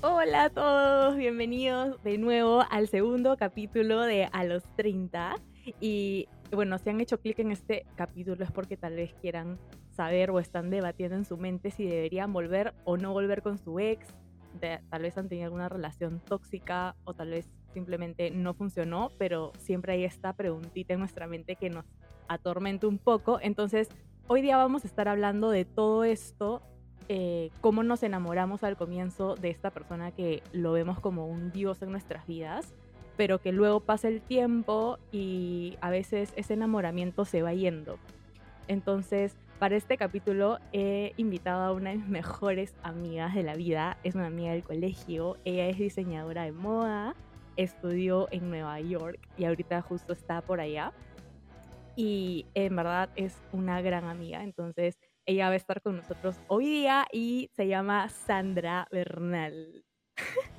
Hola a todos, bienvenidos de nuevo al segundo capítulo de A los 30. Y bueno, si han hecho clic en este capítulo es porque tal vez quieran saber o están debatiendo en su mente si deberían volver o no volver con su ex. tal vez han tenido alguna relación tóxica o tal vez simplemente no funcionó, pero siempre hay esta preguntita en nuestra mente que nos atormenta un poco. Entonces, hoy día vamos a estar hablando de todo esto eh, cómo nos enamoramos al comienzo de esta persona que lo vemos como un dios en nuestras vidas, pero que luego pasa el tiempo y a veces ese enamoramiento se va yendo. Entonces, para este capítulo he invitado a una de mis mejores amigas de la vida, es una amiga del colegio, ella es diseñadora de moda, estudió en Nueva York y ahorita justo está por allá. Y en verdad es una gran amiga, entonces ella va a estar con nosotros hoy día y se llama Sandra Bernal.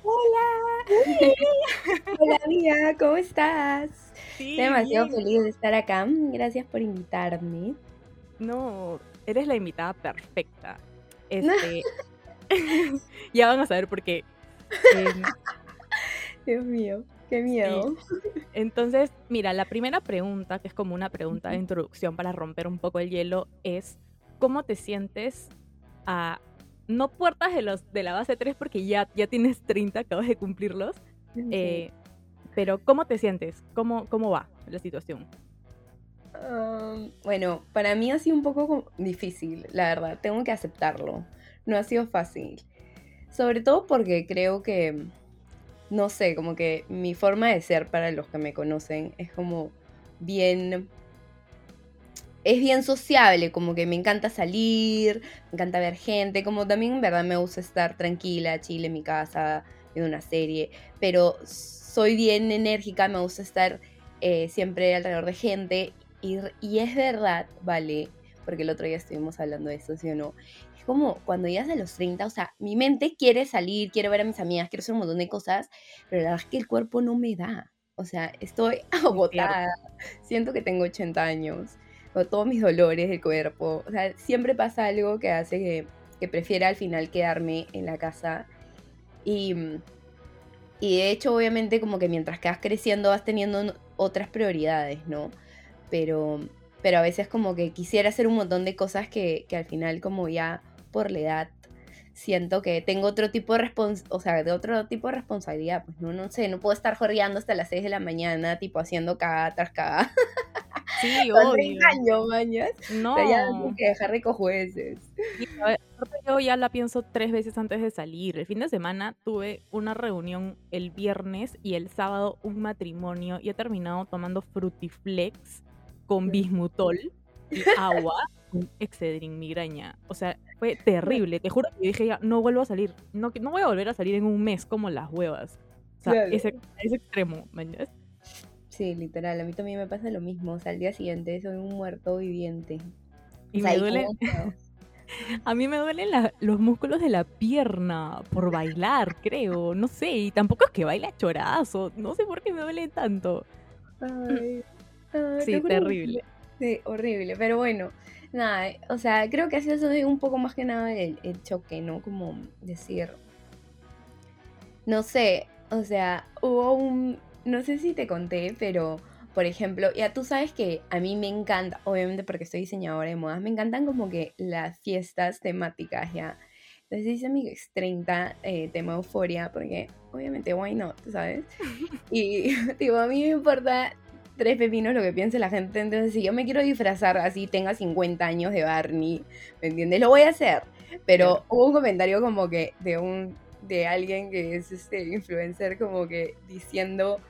Hola. Hola amiga, ¿cómo estás? Estoy demasiado feliz de estar acá. Gracias por invitarme. No, eres la invitada perfecta. Este, ya van a saber por qué. Em, Dios mío, qué miedo. Entonces, mira, la primera pregunta, que es como una pregunta de introducción para romper un poco el hielo, es cómo te sientes a no puertas de los de la base 3 porque ya, ya tienes 30, acabas de cumplirlos. Eh, pero ¿cómo te sientes? ¿Cómo, cómo va la situación? bueno, para mí ha sido un poco difícil, la verdad. Tengo que aceptarlo. No ha sido fácil. Sobre todo porque creo que, no sé, como que mi forma de ser para los que me conocen es como bien es bien sociable, como que me encanta salir, me encanta ver gente, como también en verdad me gusta estar tranquila, chile en mi casa, viendo una serie, pero soy bien enérgica, me gusta estar eh, siempre alrededor de gente y, y, es verdad, vale, porque el otro día estuvimos hablando de eso, ¿sí o no? Es como cuando llegas a los 30, o sea, mi mente quiere salir, quiero ver a mis amigas, quiero hacer un montón de cosas, pero la verdad es que el cuerpo no me da. O sea, estoy agotada. Siento que tengo 80 años o todos mis dolores del cuerpo. O sea, siempre pasa algo que hace que, que prefiera al final quedarme en la casa. Y, y de hecho, obviamente, como que mientras quedas creciendo vas teniendo otras prioridades, ¿no? Pero, pero a veces como que quisiera hacer un montón de cosas que, que al final como ya por la edad siento que tengo otro tipo de respons o sea, de otro tipo de responsabilidad, pues no, no sé, no puedo estar jorreando hasta las 6 de la mañana, tipo haciendo cagada tras cagada. Sí, obvio. años, mañas. No. O sea, ya que dejar de cojueces. yo ya la pienso tres veces antes de salir. El fin de semana tuve una reunión el viernes y el sábado un matrimonio y he terminado tomando frutiflex con bismutol y agua con excedrin migraña. O sea, fue terrible. Te juro que dije ya, no vuelvo a salir. No, no voy a volver a salir en un mes como las huevas. O sea, ese, ese extremo, ¿me Sí, literal. A mí también me pasa lo mismo. O sea, al día siguiente soy un muerto viviente. Y me duele... A mí me duelen los músculos de la pierna por bailar, creo. No sé, y tampoco es que baila chorazo. No sé por qué me duele tanto. Ay, sí, terrible. Sí, horrible. Pero bueno, nada, o sea, creo que así es un poco más que nada el, el choque, ¿no? Como decir. No sé, o sea, hubo un, no sé si te conté, pero por ejemplo, ya tú sabes que a mí me encanta, obviamente porque soy diseñadora de modas, me encantan como que las fiestas temáticas ya. Entonces dice mi ex 30 eh, tema euforia, porque obviamente, why not, ¿sabes? Y digo, a mí me importa tres pepinos lo que piense la gente. Entonces, si yo me quiero disfrazar así, tenga 50 años de Barney, ¿me entiendes? Lo voy a hacer. Pero hubo un comentario como que de un de alguien que es este influencer como que diciendo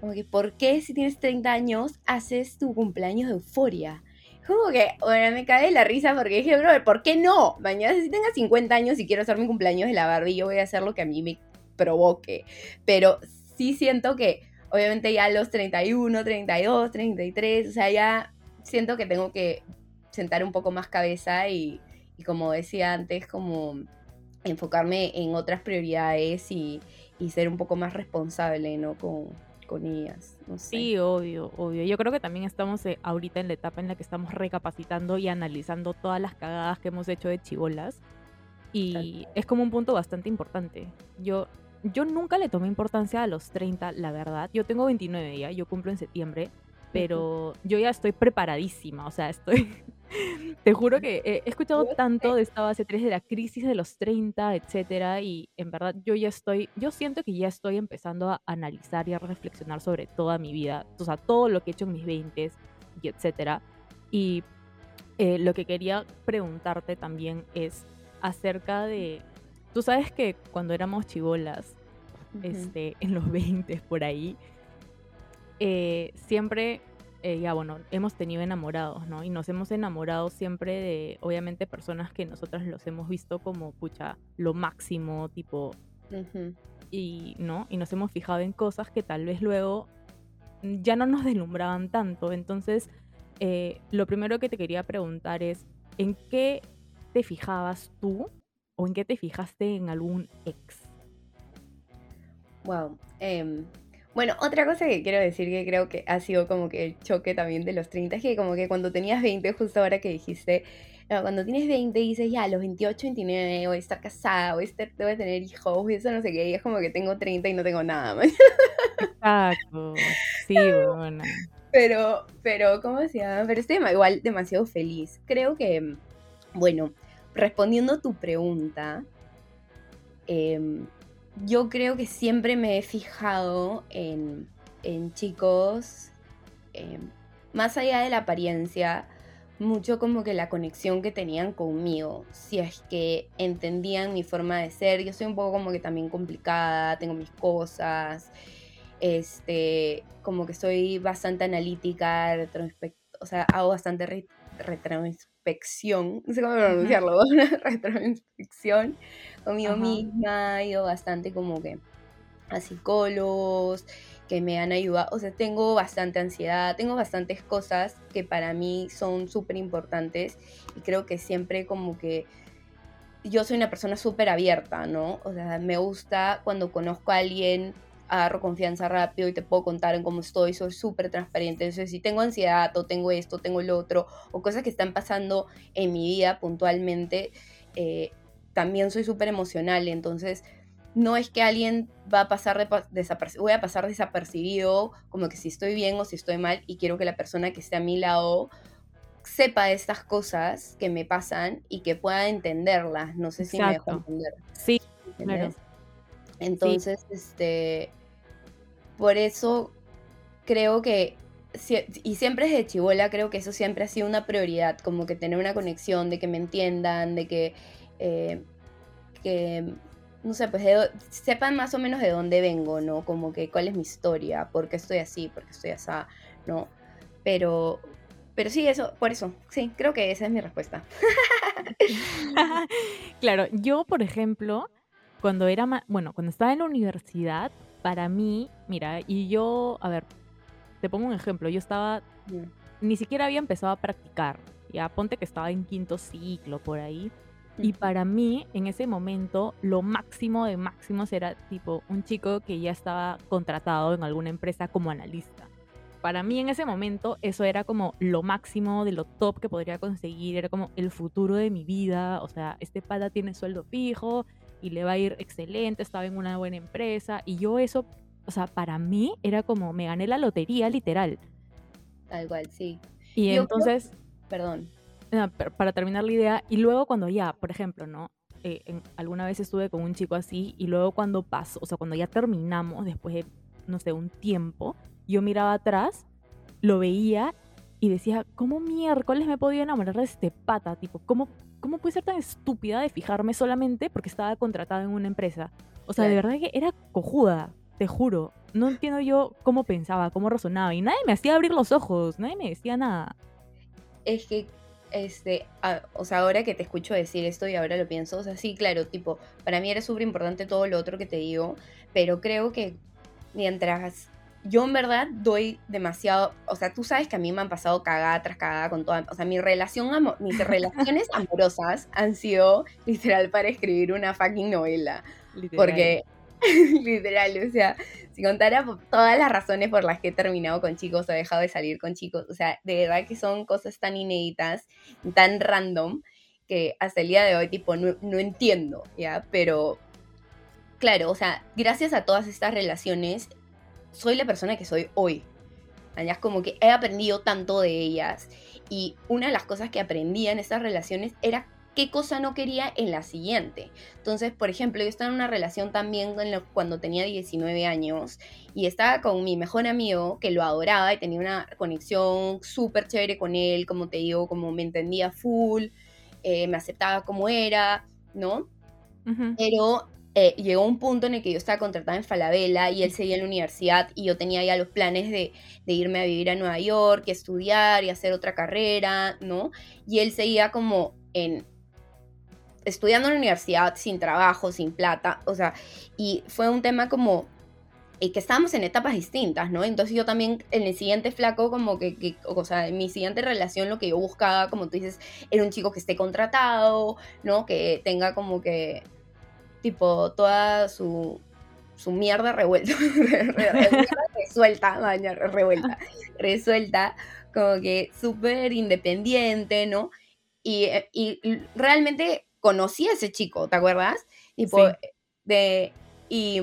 como que, ¿por qué si tienes 30 años haces tu cumpleaños de euforia? Como que, bueno, me cae la risa porque dije, bro, ¿por qué no? Mañana si tenga 50 años y quiero hacer mi cumpleaños de la Barbie, yo voy a hacer lo que a mí me provoque. Pero sí siento que, obviamente ya los 31, 32, 33, o sea, ya siento que tengo que sentar un poco más cabeza y, y como decía antes, como enfocarme en otras prioridades y, y ser un poco más responsable, ¿no? Con, con ellas. No sé. Sí, obvio, obvio. Yo creo que también estamos eh, ahorita en la etapa en la que estamos recapacitando y analizando todas las cagadas que hemos hecho de chivolas. Y es como un punto bastante importante. Yo, yo nunca le tomé importancia a los 30, la verdad. Yo tengo 29 ya, yo cumplo en septiembre, pero yo ya estoy preparadísima, o sea, estoy... Te juro que he escuchado tanto de esta base 3 de la crisis de los 30, etcétera, y en verdad yo ya estoy, yo siento que ya estoy empezando a analizar y a reflexionar sobre toda mi vida, o sea, todo lo que he hecho en mis 20 y etcétera. Y eh, lo que quería preguntarte también es acerca de, tú sabes que cuando éramos chivolas, este, en los 20 por ahí, eh, siempre, eh, ya bueno, hemos tenido enamorados, ¿no? Y nos hemos enamorado siempre de, obviamente, personas que nosotras los hemos visto como, pucha, lo máximo, tipo, y, ¿no? Y nos hemos fijado en cosas que tal vez luego ya no nos deslumbraban tanto. Entonces, eh, lo primero que te quería preguntar es, ¿en qué te fijabas tú o en qué te fijaste en algún ex? Wow. Bueno, otra cosa que quiero decir que creo que ha sido como que el choque también de los 30 es que como que cuando tenías 20, justo ahora que dijiste, cuando tienes 20 dices, ya, a los 28, 29 voy a estar casada, voy a, estar, voy a tener hijos, y eso no sé qué, y es como que tengo 30 y no tengo nada más. Exacto, sí, bueno. Pero, pero, ¿cómo se llama? Pero estoy igual demasiado feliz. Creo que, bueno, respondiendo a tu pregunta, em, yo creo que siempre me he fijado en, chicos, em, más allá de la apariencia, mucho como que la conexión que tenían conmigo, si es que entendían mi forma de ser, yo soy un poco como que también complicada, tengo mis cosas, este, como que soy bastante analítica, o sea, hago bastante no sé cómo pronunciarlo, retroinspección conmigo misma, he ido bastante como que a psicólogos que me han ayudado, o sea, tengo bastante ansiedad, tengo bastantes cosas que para mí son súper importantes y creo que siempre como que yo soy una persona súper abierta, ¿no? O sea, me gusta cuando conozco a alguien agarro confianza rápido y te puedo contar en cómo estoy, soy súper transparente. Entonces, si tengo ansiedad o tengo esto, tengo lo otro, o cosas que están pasando en mi vida puntualmente, eh, también soy súper emocional. Entonces, no es que alguien va a pasar desapercibido, voy a pasar desapercibido, como que si estoy bien o si estoy mal, y quiero que la persona que esté a mi lado sepa estas cosas que me pasan y que pueda entenderlas. No sé si me dejo entender. Sí, claro. Entonces, este, por eso creo que, y siempre desde chivola, creo que eso siempre ha sido una prioridad, como que tener una conexión, de que me entiendan, de que, eh, que no sé, pues sepan más o menos de dónde vengo, ¿no? Como que cuál es mi historia, por qué estoy así, por qué estoy así, ¿no? Pero, pero sí, eso, por eso, sí, creo que esa es mi respuesta. claro, yo, por ejemplo, cuando era, bueno, cuando estaba en la universidad, para mí, mira, y yo, a ver, te pongo un ejemplo, yo estaba, ni siquiera había empezado a practicar, ya ponte que estaba en quinto ciclo por ahí, y para mí, en ese momento, lo máximo de máximos era tipo un chico que ya estaba contratado en alguna empresa como analista. Para mí en ese momento eso era como lo máximo de lo top que podría conseguir, era como el futuro de mi vida, o sea, este pata tiene sueldo fijo, y le va a ir excelente, estaba en una buena empresa y yo eso, o sea, para mí era como me gané la lotería literal. Tal cual, sí. Y entonces, perdón. Para terminar la idea, y luego cuando ya, por ejemplo, ¿no? Eh, en, alguna vez estuve con un chico así y luego cuando pasó, o sea, cuando ya terminamos, después de, no sé, un tiempo, yo miraba atrás, lo veía y decía, ¿cómo miércoles me he podido enamorar de este pata? Tipo, ¿cómo ¿cómo puede ser tan estúpida de fijarme solamente porque estaba contratada en una empresa? O sea, de verdad que era cojuda, te juro. No entiendo yo cómo pensaba, cómo razonaba. Y nadie me hacía abrir los ojos, nadie me decía nada. Es que, este, o sea, ahora que te escucho decir esto y ahora lo pienso, o sea, sí, claro, tipo, para mí era súper importante todo lo otro que te digo, pero creo que mientras yo en verdad doy demasiado, o sea, tú sabes que a mí me han pasado cagada tras cagada con toda, o sea, mi relación mis relaciones amorosas han sido literal para escribir una fucking novela. Porque, literal, o sea, si contara todas las razones por las que he terminado con chicos o he dejado de salir con chicos, o sea, de verdad que son cosas tan inéditas, tan random, que hasta el día de hoy, tipo, no, no entiendo, ¿ya? Pero, claro, o sea, gracias a todas estas relaciones, soy la persona que soy hoy. Es como que he aprendido tanto de ellas. Y una de las cosas que aprendía en estas relaciones era qué cosa no quería en la siguiente. Entonces, por ejemplo, yo estaba en una relación también cuando tenía 19 años y estaba con mi mejor amigo que lo adoraba y tenía una conexión súper chévere con él, como te digo, como me entendía full, eh, me aceptaba como era, ¿no? Pero eh, llegó un punto en el que yo estaba contratada en Falabella y él seguía en la universidad y yo tenía ya los planes de, irme a vivir a Nueva York, estudiar y hacer otra carrera, ¿no? Y él seguía como en estudiando en la universidad sin trabajo, sin plata, o sea, y fue un tema como y que estábamos en etapas distintas, ¿no? Entonces yo también en el siguiente flaco, como que, o sea, en mi siguiente relación lo que yo buscaba, como tú dices, era un chico que esté contratado, ¿no? Que tenga como que, tipo, toda su, su mierda revuelta, resuelta, maña, revuelta, resuelta, como que súper independiente, ¿no? Y, y realmente conocí a ese chico, ¿te acuerdas? Tipo, de, y,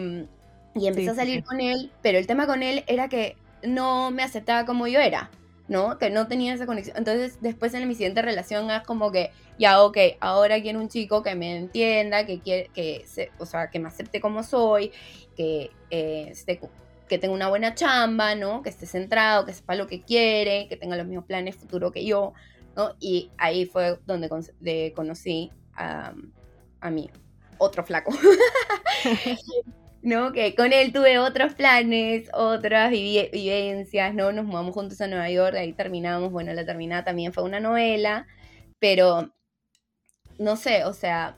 y empecé a salir con él, pero el tema con él era que no me aceptaba como yo era, ¿no? Que no tenía esa conexión. Entonces, después en mi siguiente relación es como que, ya, ok, ahora quiero un chico que me entienda, que quiere, que o sea, que me acepte como soy, que eh, que tenga una buena chamba, ¿no? Que esté centrado, que sepa lo que quiere, que tenga los mismos planes futuro que yo, ¿no? Y ahí fue donde conocí a, mí, otro flaco. ¿no? Que con él tuve otros planes, otras vivencias, ¿no? Nos mudamos juntos a Nueva York, ahí terminamos, bueno, la terminada también fue una novela, pero no sé, o sea,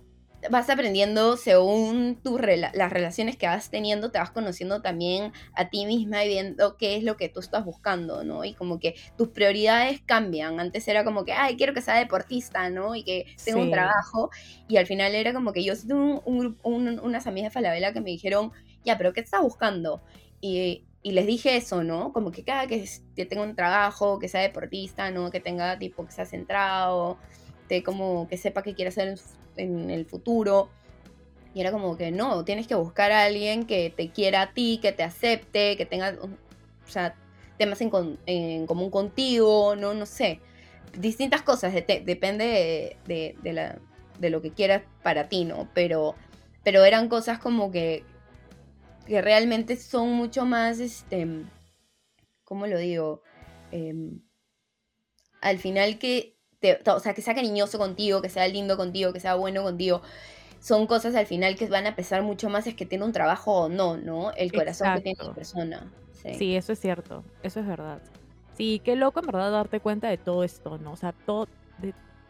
vas aprendiendo según tu las relaciones que vas teniendo, te vas conociendo también a ti misma y viendo qué es lo que tú estás buscando, ¿no? Y como que tus prioridades cambian. Antes era como que, ay, quiero que sea deportista, ¿no? Y que tenga un trabajo. Y al final era como que yo tuve un, unas amigas de Falabella que me dijeron, ya, pero ¿qué estás buscando? Y, y les dije eso, ¿no? Como que cada que, que tenga un trabajo, que sea deportista, ¿no? Que tenga tipo, que sea centrado, como que sepa qué quiere hacer en el futuro. Y era como que no, tienes que buscar a alguien que te quiera a ti, que te acepte, que tenga, o sea, temas en, común contigo, no, no sé. Distintas cosas, depende de, de, lo que quieras para ti, ¿no? Pero, pero eran cosas como que, que realmente son mucho más, este, ¿cómo lo digo? Em, al final que o sea, que sea cariñoso contigo, que sea lindo contigo, que sea bueno contigo. Son cosas al final que van a pesar mucho más es que tiene un trabajo o no, ¿no? El corazón que tiene la persona. Sí. eso es cierto, eso es verdad. Sí, qué loco en verdad darte cuenta de todo esto, ¿no? O sea, todo,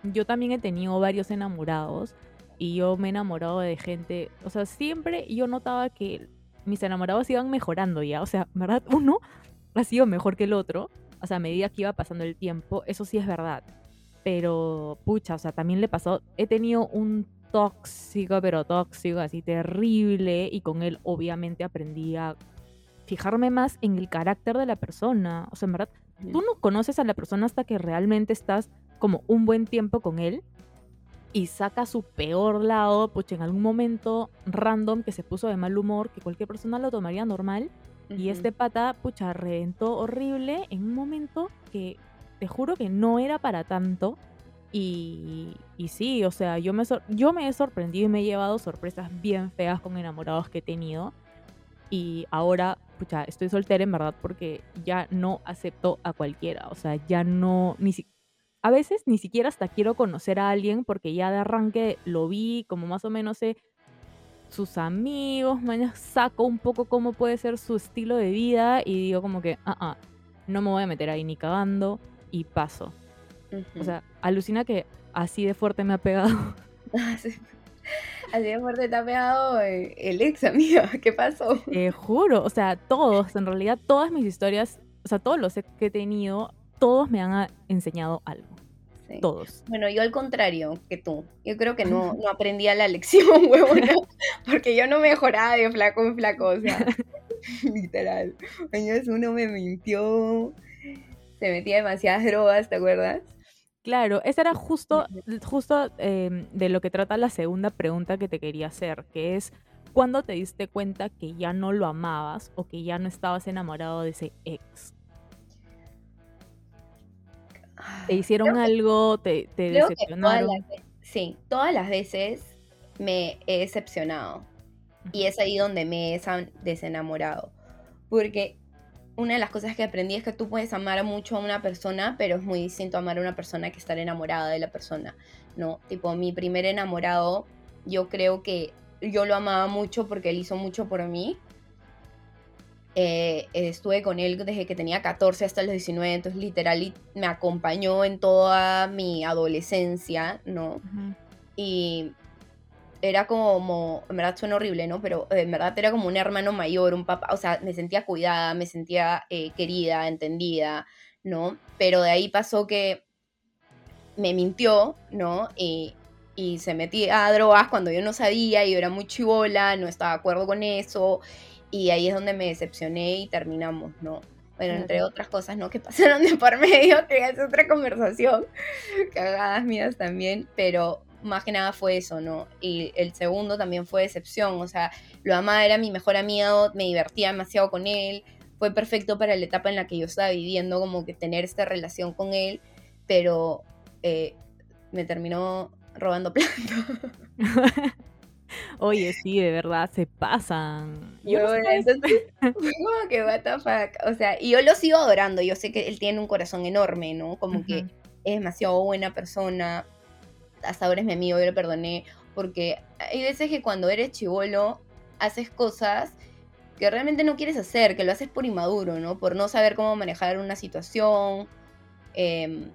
yo también he tenido varios enamorados y yo me he enamorado de gente, o sea, siempre yo notaba que mis enamorados iban mejorando ya, o sea, ¿verdad? Uno ha sido mejor que el otro, o sea, a medida que iba pasando el tiempo, eso sí es verdad. Pero, pucha, o sea, también le pasó, he tenido un tóxico, pero tóxico, así terrible, y con él obviamente aprendí a fijarme más en el carácter de la persona. O sea, en verdad, tú no conoces a la persona hasta que realmente estás como un buen tiempo con él y saca su peor lado, pucha, en algún momento random que se puso de mal humor, que cualquier persona lo tomaría normal. Y este pata, pucha, reventó horrible en un momento que te juro que no era para tanto. Y, y sí, o sea, yo me, yo me he sorprendido y me he llevado sorpresas bien feas con enamorados que he tenido. Y ahora, pucha, estoy soltera en verdad porque ya no acepto a cualquiera. O sea, ya no, ni si, a veces ni siquiera hasta quiero conocer a alguien porque ya de arranque lo vi, como más o menos sé sus amigos, mañana saco un poco cómo puede ser su estilo de vida y digo como que, ah, ah, no me voy a meter ahí ni cagando y paso. O sea, alucina que así de fuerte me ha pegado. así de fuerte te ha pegado el ex, amigo. ¿Qué pasó? Te juro, o sea, todos, en realidad, todas mis historias, o sea, todos los que he tenido, todos me han enseñado algo. Todos. Bueno, yo al contrario que tú. Yo creo que no, no aprendía la lección, huevona, porque yo no mejoraba de flaco en flaco, o sea, literal. Años uno me mintió, se metía demasiadas drogas, ¿te acuerdas? Claro, esa era justo, justo em, de lo que trata la segunda pregunta que te quería hacer, que es ¿cuándo te diste cuenta que ya no lo amabas o que ya no estabas enamorado de ese ex? ¿Te hicieron algo? ¿Te, decepcionaron? sí, todas las veces me he decepcionado. Y es ahí donde me he desenamorado. Porque una de las cosas que aprendí es que tú puedes amar mucho a una persona, pero es muy distinto amar a una persona que estar enamorada de la persona, ¿no? Tipo, mi primer enamorado, yo creo que yo lo amaba mucho porque él hizo mucho por mí. Eh, estuve con él desde que tenía 14 hasta los 19, entonces literal me acompañó en toda mi adolescencia, ¿no? Y era como, en verdad suena horrible, ¿no? Pero eh, en verdad era como un hermano mayor, un papá, o sea, me sentía cuidada, me sentía eh, querida, entendida, ¿no? Pero de ahí pasó que me mintió, ¿no? Y, y se metía a drogas cuando yo no sabía y yo era muy chivola, no estaba de acuerdo con eso. Y ahí es donde me decepcioné y terminamos, ¿no? Bueno, entre otras cosas, ¿no? Que pasaron de por medio, que es otra conversación. Cagadas mías también, pero más que nada fue eso, ¿no? Y el segundo también fue decepción, o sea, lo amaba, era mi mejor amigo, me divertía demasiado con él, fue perfecto para la etapa en la que yo estaba viviendo, como que tener esta relación con él, pero eh, me terminó robando plata. Oye, sí, de verdad, se pasan. Yo, entonces, como que what the fuck. O sea, y yo lo sigo adorando. Yo sé que él tiene un corazón enorme, ¿no? Como que es demasiado buena persona hasta ahora es mi amigo, yo le perdoné, porque hay veces que cuando eres chivolo haces cosas que realmente no quieres hacer, que lo haces por inmaduro, ¿no? Por no saber cómo manejar una situación. Em,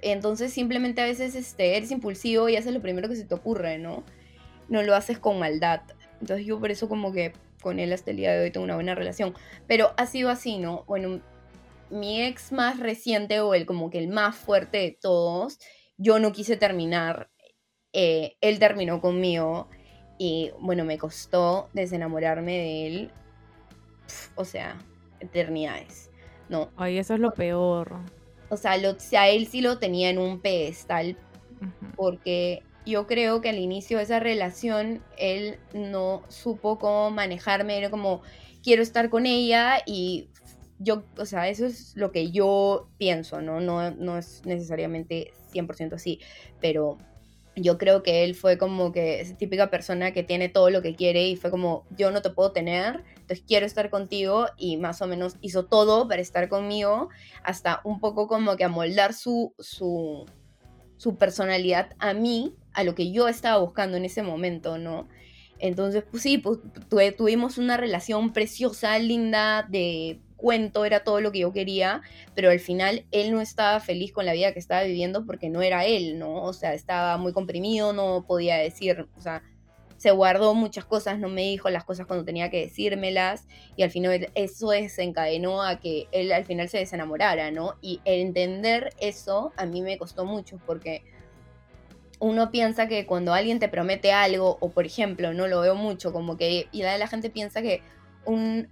entonces simplemente a veces este, eres impulsivo y haces lo primero que se te ocurre, ¿no? No lo haces con maldad. Entonces yo por eso como que con él hasta el día de hoy tengo una buena relación. Pero ha sido así, ¿no? Bueno, mi ex más reciente o el como que el más fuerte de todos yo no quise terminar, eh, él terminó conmigo y bueno, me costó desenamorarme de él, o sea, eternidades, ¿no? Ay, eso es lo peor. O sea, lo, él sí lo tenía en un pedestal, porque yo creo que al inicio de esa relación él no supo cómo manejarme, era como, quiero estar con ella y yo, o sea, eso es lo que yo pienso, ¿no? No, no es necesariamente 100% así, pero yo creo que él fue como que esa típica persona que tiene todo lo que quiere y fue como, yo no te puedo tener, entonces quiero estar contigo y más o menos hizo todo para estar conmigo, hasta un poco como que amoldar su, su, su personalidad a mí, a lo que yo estaba buscando en ese momento, ¿no? Entonces, pues sí, pues, tuvimos una relación preciosa, linda, de cuento, era todo lo que yo quería, pero al final él no estaba feliz con la vida que estaba viviendo porque no era él, ¿no? O sea, estaba muy comprimido, no podía decir, o sea, se guardó muchas cosas, no me dijo las cosas cuando tenía que decírmelas y al final eso desencadenó a que él al final se desenamorara, ¿no? Y entender eso a mí me costó mucho porque uno piensa que cuando alguien te promete algo, o por ejemplo, no lo veo mucho, como que y la gente piensa que un,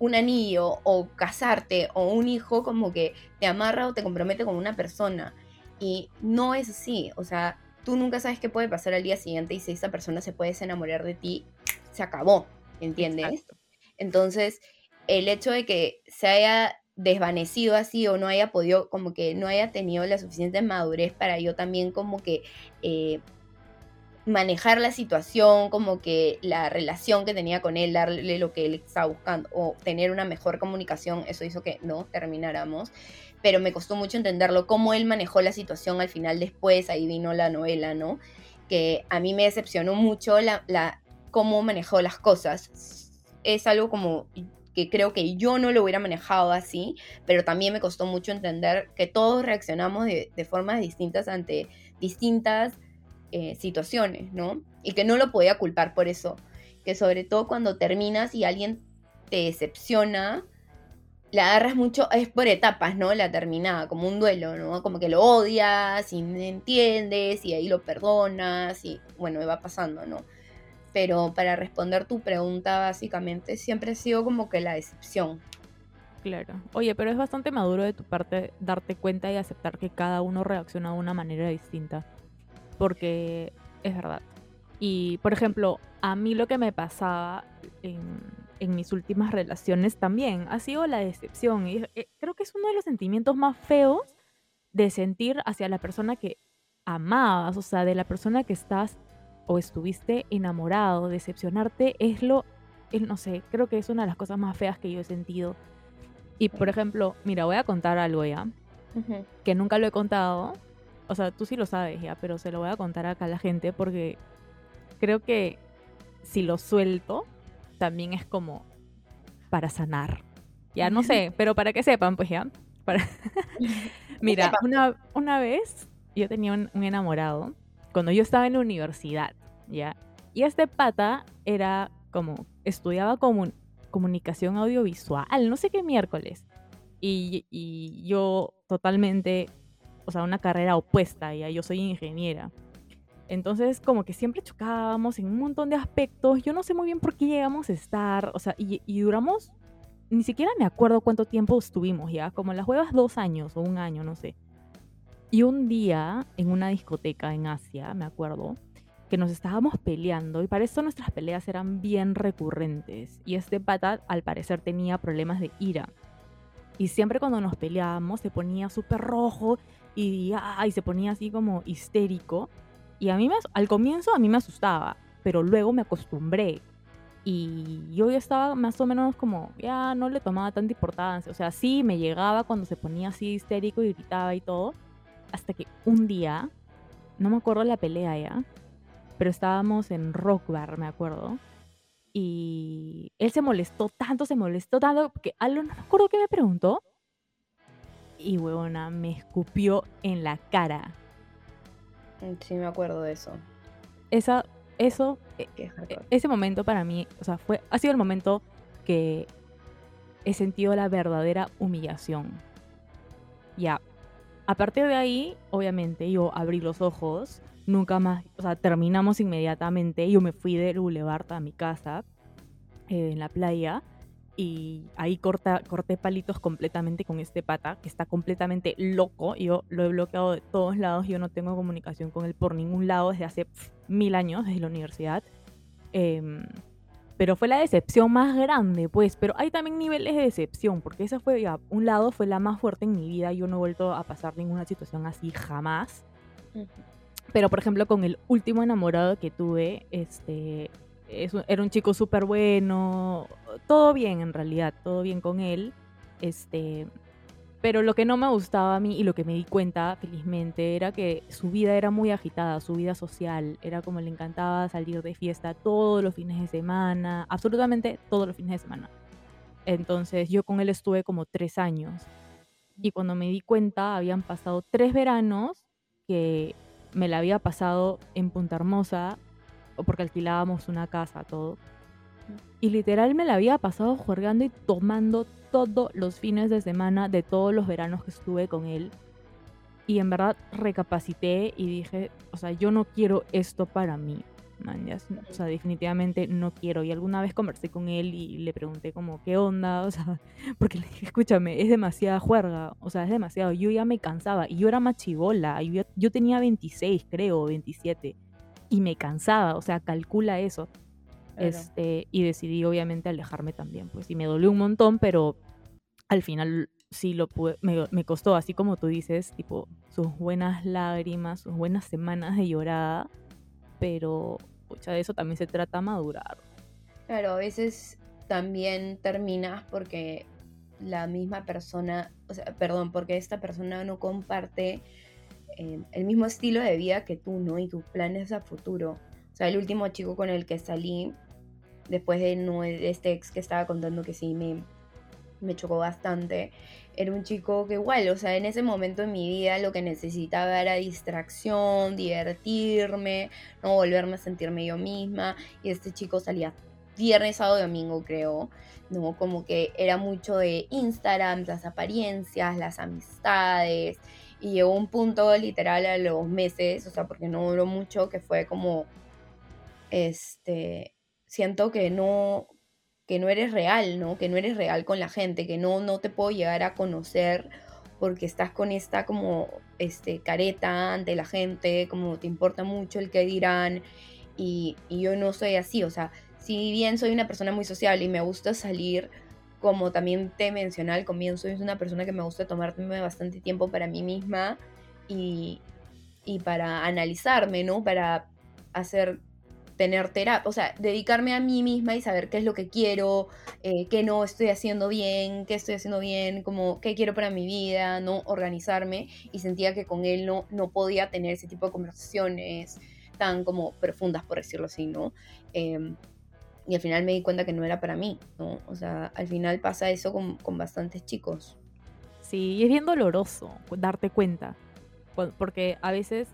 un anillo o casarte o un hijo como que te amarra o te compromete con una persona. Y no es así, o sea, tú nunca sabes qué puede pasar al día siguiente y si esa persona se puede enamorar de ti, se acabó, ¿entiendes? Entonces, el hecho de que se haya desvanecido así o no haya podido, como que no haya tenido la suficiente madurez para yo también como que eh, manejar la situación, como que la relación que tenía con él, darle lo que él estaba buscando o tener una mejor comunicación, eso hizo que no termináramos. Pero me costó mucho entenderlo, cómo él manejó la situación al final después, ahí vino la novela, ¿no? Que a mí me decepcionó mucho la, la cómo manejó las cosas. Es algo como que creo que yo no lo hubiera manejado así, pero también me costó mucho entender que todos reaccionamos de, de formas distintas ante distintas eh, situaciones, ¿no? Y que no lo podía culpar por eso. Que sobre todo cuando terminas y alguien te decepciona, la agarras mucho, es por etapas, ¿no? La terminada, como un duelo, ¿no? Como que lo odias y entiendes y ahí lo perdonas y bueno, va pasando, ¿no? Pero para responder tu pregunta, básicamente, siempre ha sido como que la decepción. Claro. Oye, pero es bastante maduro de tu parte darte cuenta y aceptar que cada uno reacciona de una manera distinta. Porque es verdad. Y, por ejemplo, a mí lo que me pasaba en, en mis últimas relaciones también ha sido la decepción. Y eh, creo que es uno de los sentimientos más feos de sentir hacia la persona que amabas, o sea, de la persona que estás o estuviste enamorado. Decepcionarte es lo, no sé, creo que es una de las cosas más feas que yo he sentido. Y por ejemplo, mira, voy a contar algo ya, que nunca lo he contado. O sea, tú sí lo sabes ya, pero se lo voy a contar acá a la gente porque creo que si lo suelto, también es como para sanar. Ya no sé, pero para que sepan, pues ya. Para... Mira, una, una vez yo tenía un, enamorado cuando yo estaba en la universidad, ¿ya? Y este pata era como, estudiaba como comunicación audiovisual, no sé qué miércoles. Y, y, yo totalmente, o sea, una carrera opuesta, ya yo soy ingeniera. Entonces, como que siempre chocábamos en un montón de aspectos. Yo no sé muy bien por qué llegamos a estar, o sea, y, duramos, ni siquiera me acuerdo cuánto tiempo estuvimos ya, como las huevas dos años o un año, no sé. Y un día, en una discoteca en Asia, me acuerdo, que nos estábamos peleando y para eso nuestras peleas eran bien recurrentes. Y este pata, al parecer, tenía problemas de ira. Y siempre cuando nos peleábamos se ponía súper rojo y, y se ponía así como histérico. Y a mí me, al comienzo a mí me asustaba, pero luego me acostumbré. Y yo ya estaba más o menos como, ya no le tomaba tanta importancia. O sea, sí me llegaba cuando se ponía así histérico y gritaba y todo. Hasta que un día, no me acuerdo la pelea ya, pero estábamos en Rock Bar, me acuerdo. Y él se molestó tanto, se molestó tanto, que algo no me acuerdo qué me preguntó. Y huevona, me escupió en la cara. Sí, me acuerdo de eso. Esa, eso, e, ese momento para mí, o sea, fue, ha sido el momento que he sentido la verdadera humillación. Ya. A partir de ahí, obviamente, yo abrí los ojos, nunca más, o sea, terminamos inmediatamente. Yo me fui del Boulevard a mi casa, eh, en la playa, y ahí corta, corté palitos completamente con este pata, que está completamente loco. Yo lo he bloqueado de todos lados, yo no tengo comunicación con él por ningún lado desde hace mil años, desde la universidad. Em, pero fue la decepción más grande, pues. Pero hay también niveles de decepción, porque esa fue, ya, un lado fue la más fuerte en mi vida. Yo no he vuelto a pasar ninguna situación así jamás. Pero, por ejemplo, con el último enamorado que tuve, este, era un chico súper bueno, todo bien en realidad, todo bien con él. Este, pero lo que no me gustaba a mí y lo que me di cuenta felizmente era que su vida era muy agitada, su vida social, era como le encantaba salir de fiesta todos los fines de semana, absolutamente todos los fines de semana. Entonces yo con él estuve como tres años y cuando me di cuenta habían pasado tres veranos que me la había pasado en Punta Hermosa porque alquilábamos una casa, todo. Y literal me la había pasado jugando y tomando todos los fines de semana de todos los veranos que estuve con él. Y en verdad recapacité y dije, o sea, yo no quiero esto para mí. o sea, definitivamente no quiero. Y alguna vez conversé con él y le pregunté como, ¿qué onda? O sea, porque le dije, escúchame, es demasiada juerga. O sea, es demasiado. Yo ya me cansaba. Y yo era machibola. Yo, yo tenía 26, creo, 27 y me cansaba, o sea, calcula eso. Este, y decidí obviamente alejarme también, pues, y me dolió un montón, pero al final sí lo pude, me, costó, así como tú dices, tipo, sus buenas lágrimas, sus buenas semanas de llorada, pero, pucha, de eso también se trata madurar. Claro, a veces también terminas porque la misma persona, o sea, perdón, porque esta persona no comparte el mismo estilo de vida que tú, ¿no? Y tus planes a futuro. O sea, el último chico con el que salí, después de, este ex que estaba contando que sí me, me chocó bastante, era un chico que igual, o sea, en ese momento en mi vida lo que necesitaba era distracción, divertirme, no volverme a sentirme yo misma. Y este chico salía viernes, sábado, domingo, creo. No, como que era mucho de Instagram, las apariencias, las amistades. Y llegó un punto literal a los meses, o sea, porque no duró mucho, que fue como, este, siento que no, que no eres real, ¿no? Que no eres real con la gente, que no, no te puedo llegar a conocer porque estás con esta como este, careta ante la gente, como te importa mucho el que dirán, y, y yo no soy así, o sea, si bien soy una persona muy sociable y me gusta salir, como también te mencioné al comienzo, soy una persona que me gusta tomarme bastante tiempo para mí misma y, y para analizarme, ¿no? Para hacer tener terapia, o sea, dedicarme a mí misma y saber qué es lo que quiero, eh, qué no estoy haciendo bien, qué estoy haciendo bien, como qué quiero para mi vida, no organizarme y sentía que con él no, no podía tener ese tipo de conversaciones tan como profundas, por decirlo así, ¿no? Em, y al final me di cuenta que no era para mí, ¿no? O sea, al final pasa eso con, con bastantes chicos. Sí, y es bien doloroso darte cuenta, porque a veces,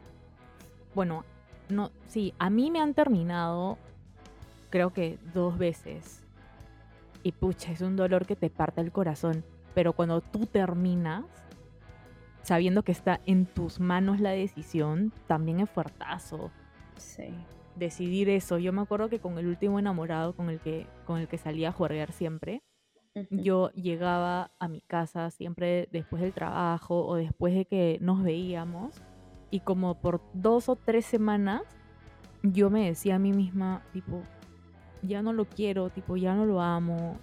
bueno, no, sí, a mí me han terminado, creo que dos veces. Y pucha, es un dolor que te parte el corazón. Pero cuando tú terminas, sabiendo que está en tus manos la decisión, también es fuertazo. Sí. Decidir eso. Yo me acuerdo que con el último enamorado con el que, con el que salía a jugar siempre, yo llegaba a mi casa siempre después del trabajo o después de que nos veíamos y como por dos o tres semanas yo me decía a mí misma, tipo, ya no lo quiero, tipo, ya no lo amo.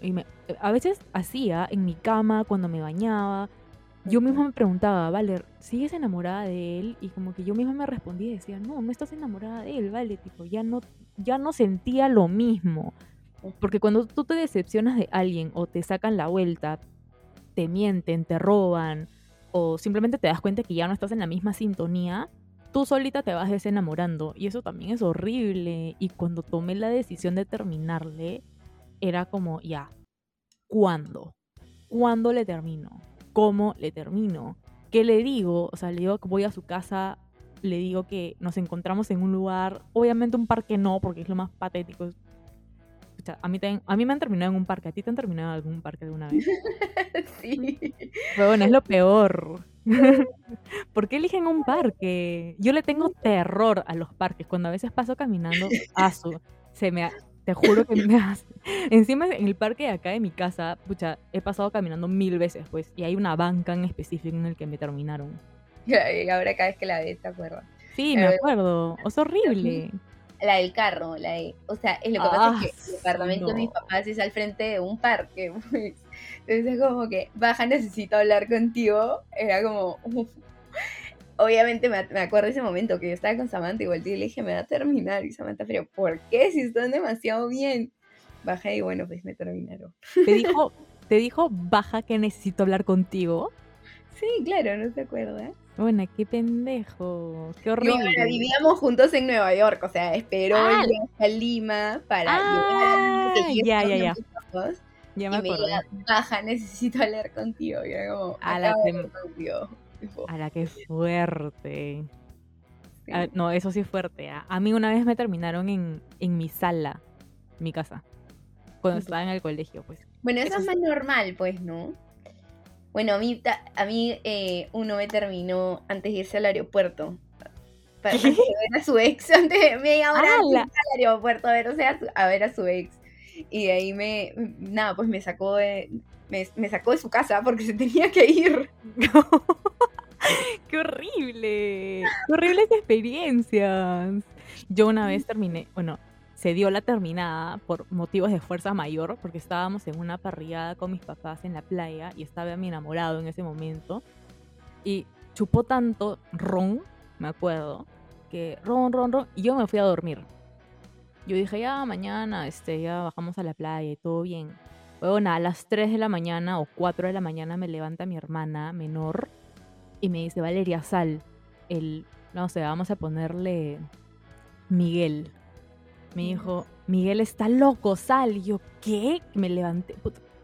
Y me, a veces hacía en mi cama, cuando me bañaba, yo misma me preguntaba, vale, ¿sigues enamorada de él? Y como que yo misma me respondía y decía, no, no estás enamorada de él, vale, tipo, ya no, ya no sentía lo mismo. Porque cuando tú te decepcionas de alguien o te sacan la vuelta, te mienten, te roban, o simplemente te das cuenta que ya no estás en la misma sintonía, tú solita te vas desenamorando. Y eso también es horrible. Y cuando tomé la decisión de terminarle, era como, ya, ¿cuándo? ¿Cuándo le termino? ¿Cómo le termino? ¿Qué le digo? O sea, le digo que voy a su casa, le digo que nos encontramos en un lugar, obviamente un parque no, porque es lo más patético, a mí, a mí me han terminado en un parque. ¿A ti te han terminado en algún parque alguna vez? sí. Pero bueno, es lo peor. ¿Por qué eligen un parque? Yo le tengo terror a los parques. Cuando a veces paso caminando, aso. Se me, te juro que me hace. Encima en el parque de acá de mi casa, pucha, he pasado caminando mil veces, pues, y hay una banca en específico en el que me terminaron. Y ahora cada vez que la ves, ¿te acuerdas? Sí, me acuerdo. Es horrible. La del carro, la de, o sea, lo que pasa es que ah, el departamento de mis papás es al frente de un parque, pues. Entonces como que, baja, necesito hablar contigo. Era como, obviamente me, me, acuerdo ese momento que yo estaba con Samantha y volteé y le dije, me va a terminar. Y Samantha, pero ¿por qué? Si están demasiado bien. Bajé y bueno, pues me terminaron. ¿Te dijo, ¿te dijo baja que necesito hablar contigo? Sí, claro, no se acuerda. Bueno, qué pendejo, qué horrible. Y vivíamos juntos en Nueva York, o sea, esperó ah, a Lima para ah, Ya, ya, ya. Ya me acuerdo. baja, necesito hablar contigo. Y era como, a la que, a la que fuerte. no, eso sí es fuerte. ¿ah? A mí una vez me terminaron en, en mi sala, mi casa, cuando estaba en el colegio, pues. Bueno, eso, es más normal, pues, ¿no? Bueno, a mí, a mí eh, uno me terminó antes de irse al aeropuerto. Para, ver a su ex, antes de media hora al aeropuerto a ver, o sea, a ver a su ex. Y de ahí me, nada, pues me sacó de, me, sacó de su casa porque se tenía que ir. ¡Qué horrible! ¡Qué horribles experiencias! Yo una vez terminé, bueno, se dio la terminada por motivos de fuerza mayor, porque estábamos en una parrillada con mis papás en la playa y estaba mi enamorado en ese momento. Y chupó tanto ron, me acuerdo, que ron, ron, ron, y yo me fui a dormir. Yo dije, ya mañana, este, ya bajamos a la playa y todo bien. Bueno, a las 3 de la mañana o 4 de la mañana me levanta mi hermana menor y me dice, Valeria, sal. El, no sé, vamos a ponerle Miguel me dijo, Miguel está loco, sal. Y yo, ¿qué? Me levanté,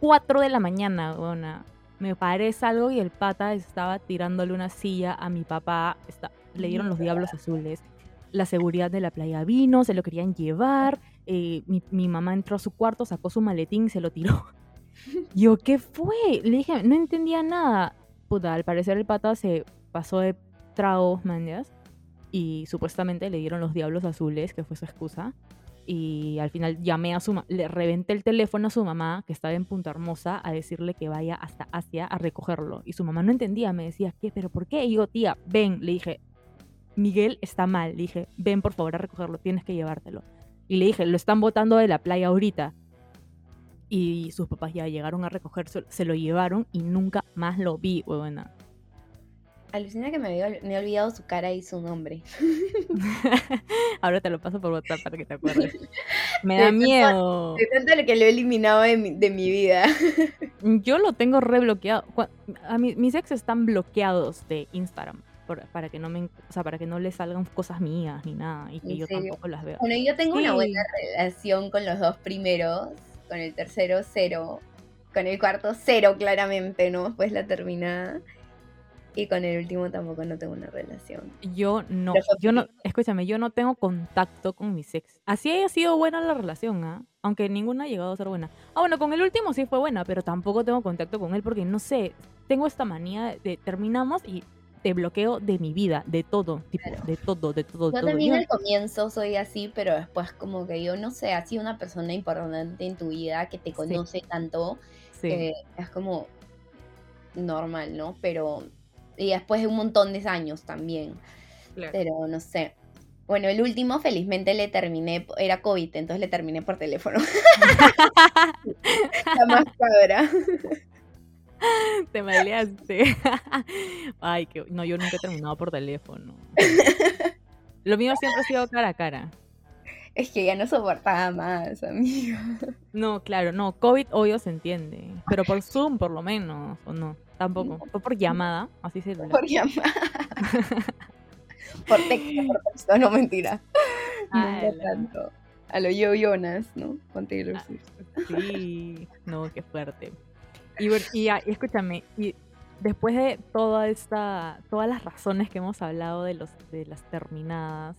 cuatro de la mañana, bueno, me paré, salgo y el pata estaba tirándole una silla a mi papá, está, le dieron los diablos azules. La seguridad de la playa vino, se lo querían llevar. Eh, mi, mamá entró a su cuarto, sacó su maletín, se lo tiró. Yo, ¿qué fue? Le dije, no entendía nada. Puta, al parecer el pata se pasó de tragos, manjas. Y supuestamente le dieron los diablos azules, que fue su excusa. y al final llamé a su le reventé el teléfono a su mamá que estaba en Punta Hermosa a decirle que vaya hasta Asia a recogerlo y su mamá no entendía, me decía, ¿qué? ¿Pero por qué? Y yo, tía, ven, le dije, Miguel está mal, le dije, ven por favor a recogerlo, tienes que llevártelo. Y le dije, lo están botando de la playa ahorita. Y sus papás ya llegaron a recogerse, se lo llevaron y nunca más lo vi, huevona. Alucina que me, he olvidado su cara y su nombre. Ahora te lo paso por WhatsApp para que te acuerdes. Me da miedo. De tanto que lo he eliminado de mi, de mi vida. Yo lo tengo rebloqueado. A mis ex están bloqueados de Instagram. Para que no me o sea, para que no le salgan cosas mías ni nada y que yo tampoco las vea. Bueno, yo tengo una buena relación con los dos primeros, con el tercero cero, con el cuarto cero claramente, ¿no? Después la terminada. Y con el último tampoco no tengo una relación. Yo no, yo no, escúchame, yo no tengo contacto con mis ex. Así haya sido buena la relación, ¿ah? Aunque ninguna ha llegado a ser buena. Ah, bueno, con el último sí fue buena, pero tampoco tengo contacto con él porque no sé, tengo esta manía de terminamos y te bloqueo de mi vida, de todo, tipo, de todo, de todo. Yo también al comienzo soy así, pero después como que yo no sé, ha sido una persona importante en tu vida que te conoce tanto, que es como normal, ¿no? Pero y después de un montón de años también. Pero no sé. Bueno, el último felizmente le terminé, era COVID, entonces le terminé por teléfono. La más cabra. Te maleaste. Ay, que no, yo nunca he terminado por teléfono. Lo mío siempre ha sido cara a cara. Es que ya no soportaba más, amigo. No, claro, no, COVID obvio se entiende, pero por Zoom por lo menos, ¿o no? Tampoco. Fue por llamada, así se Por llamada. por texto, por texto, no mentira. no tanto. A lo yo Jonas, ¿no? Con Taylor ah, Swift. Sí, no, qué fuerte. Y, y, escúchame, y después de toda esta, todas las razones que hemos hablado de los, de las terminadas,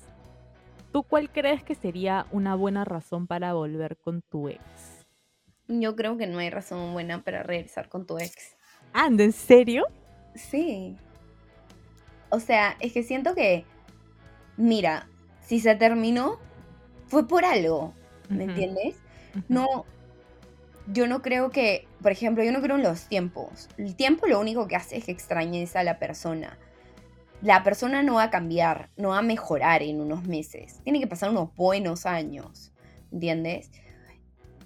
¿tú cuál crees que sería una buena razón para volver con tu ex? Yo creo que no hay razón buena para regresar con tu ex. ¿en serio? Sí. O sea, es que siento que, mira, si se terminó, fue por algo, ¿me entiendes? No, yo no creo que, por ejemplo, yo no creo en los tiempos. El tiempo lo único que hace es que extrañes a la persona. La persona no va a cambiar, no va a mejorar en unos meses. Tiene que pasar unos buenos años, ¿entiendes?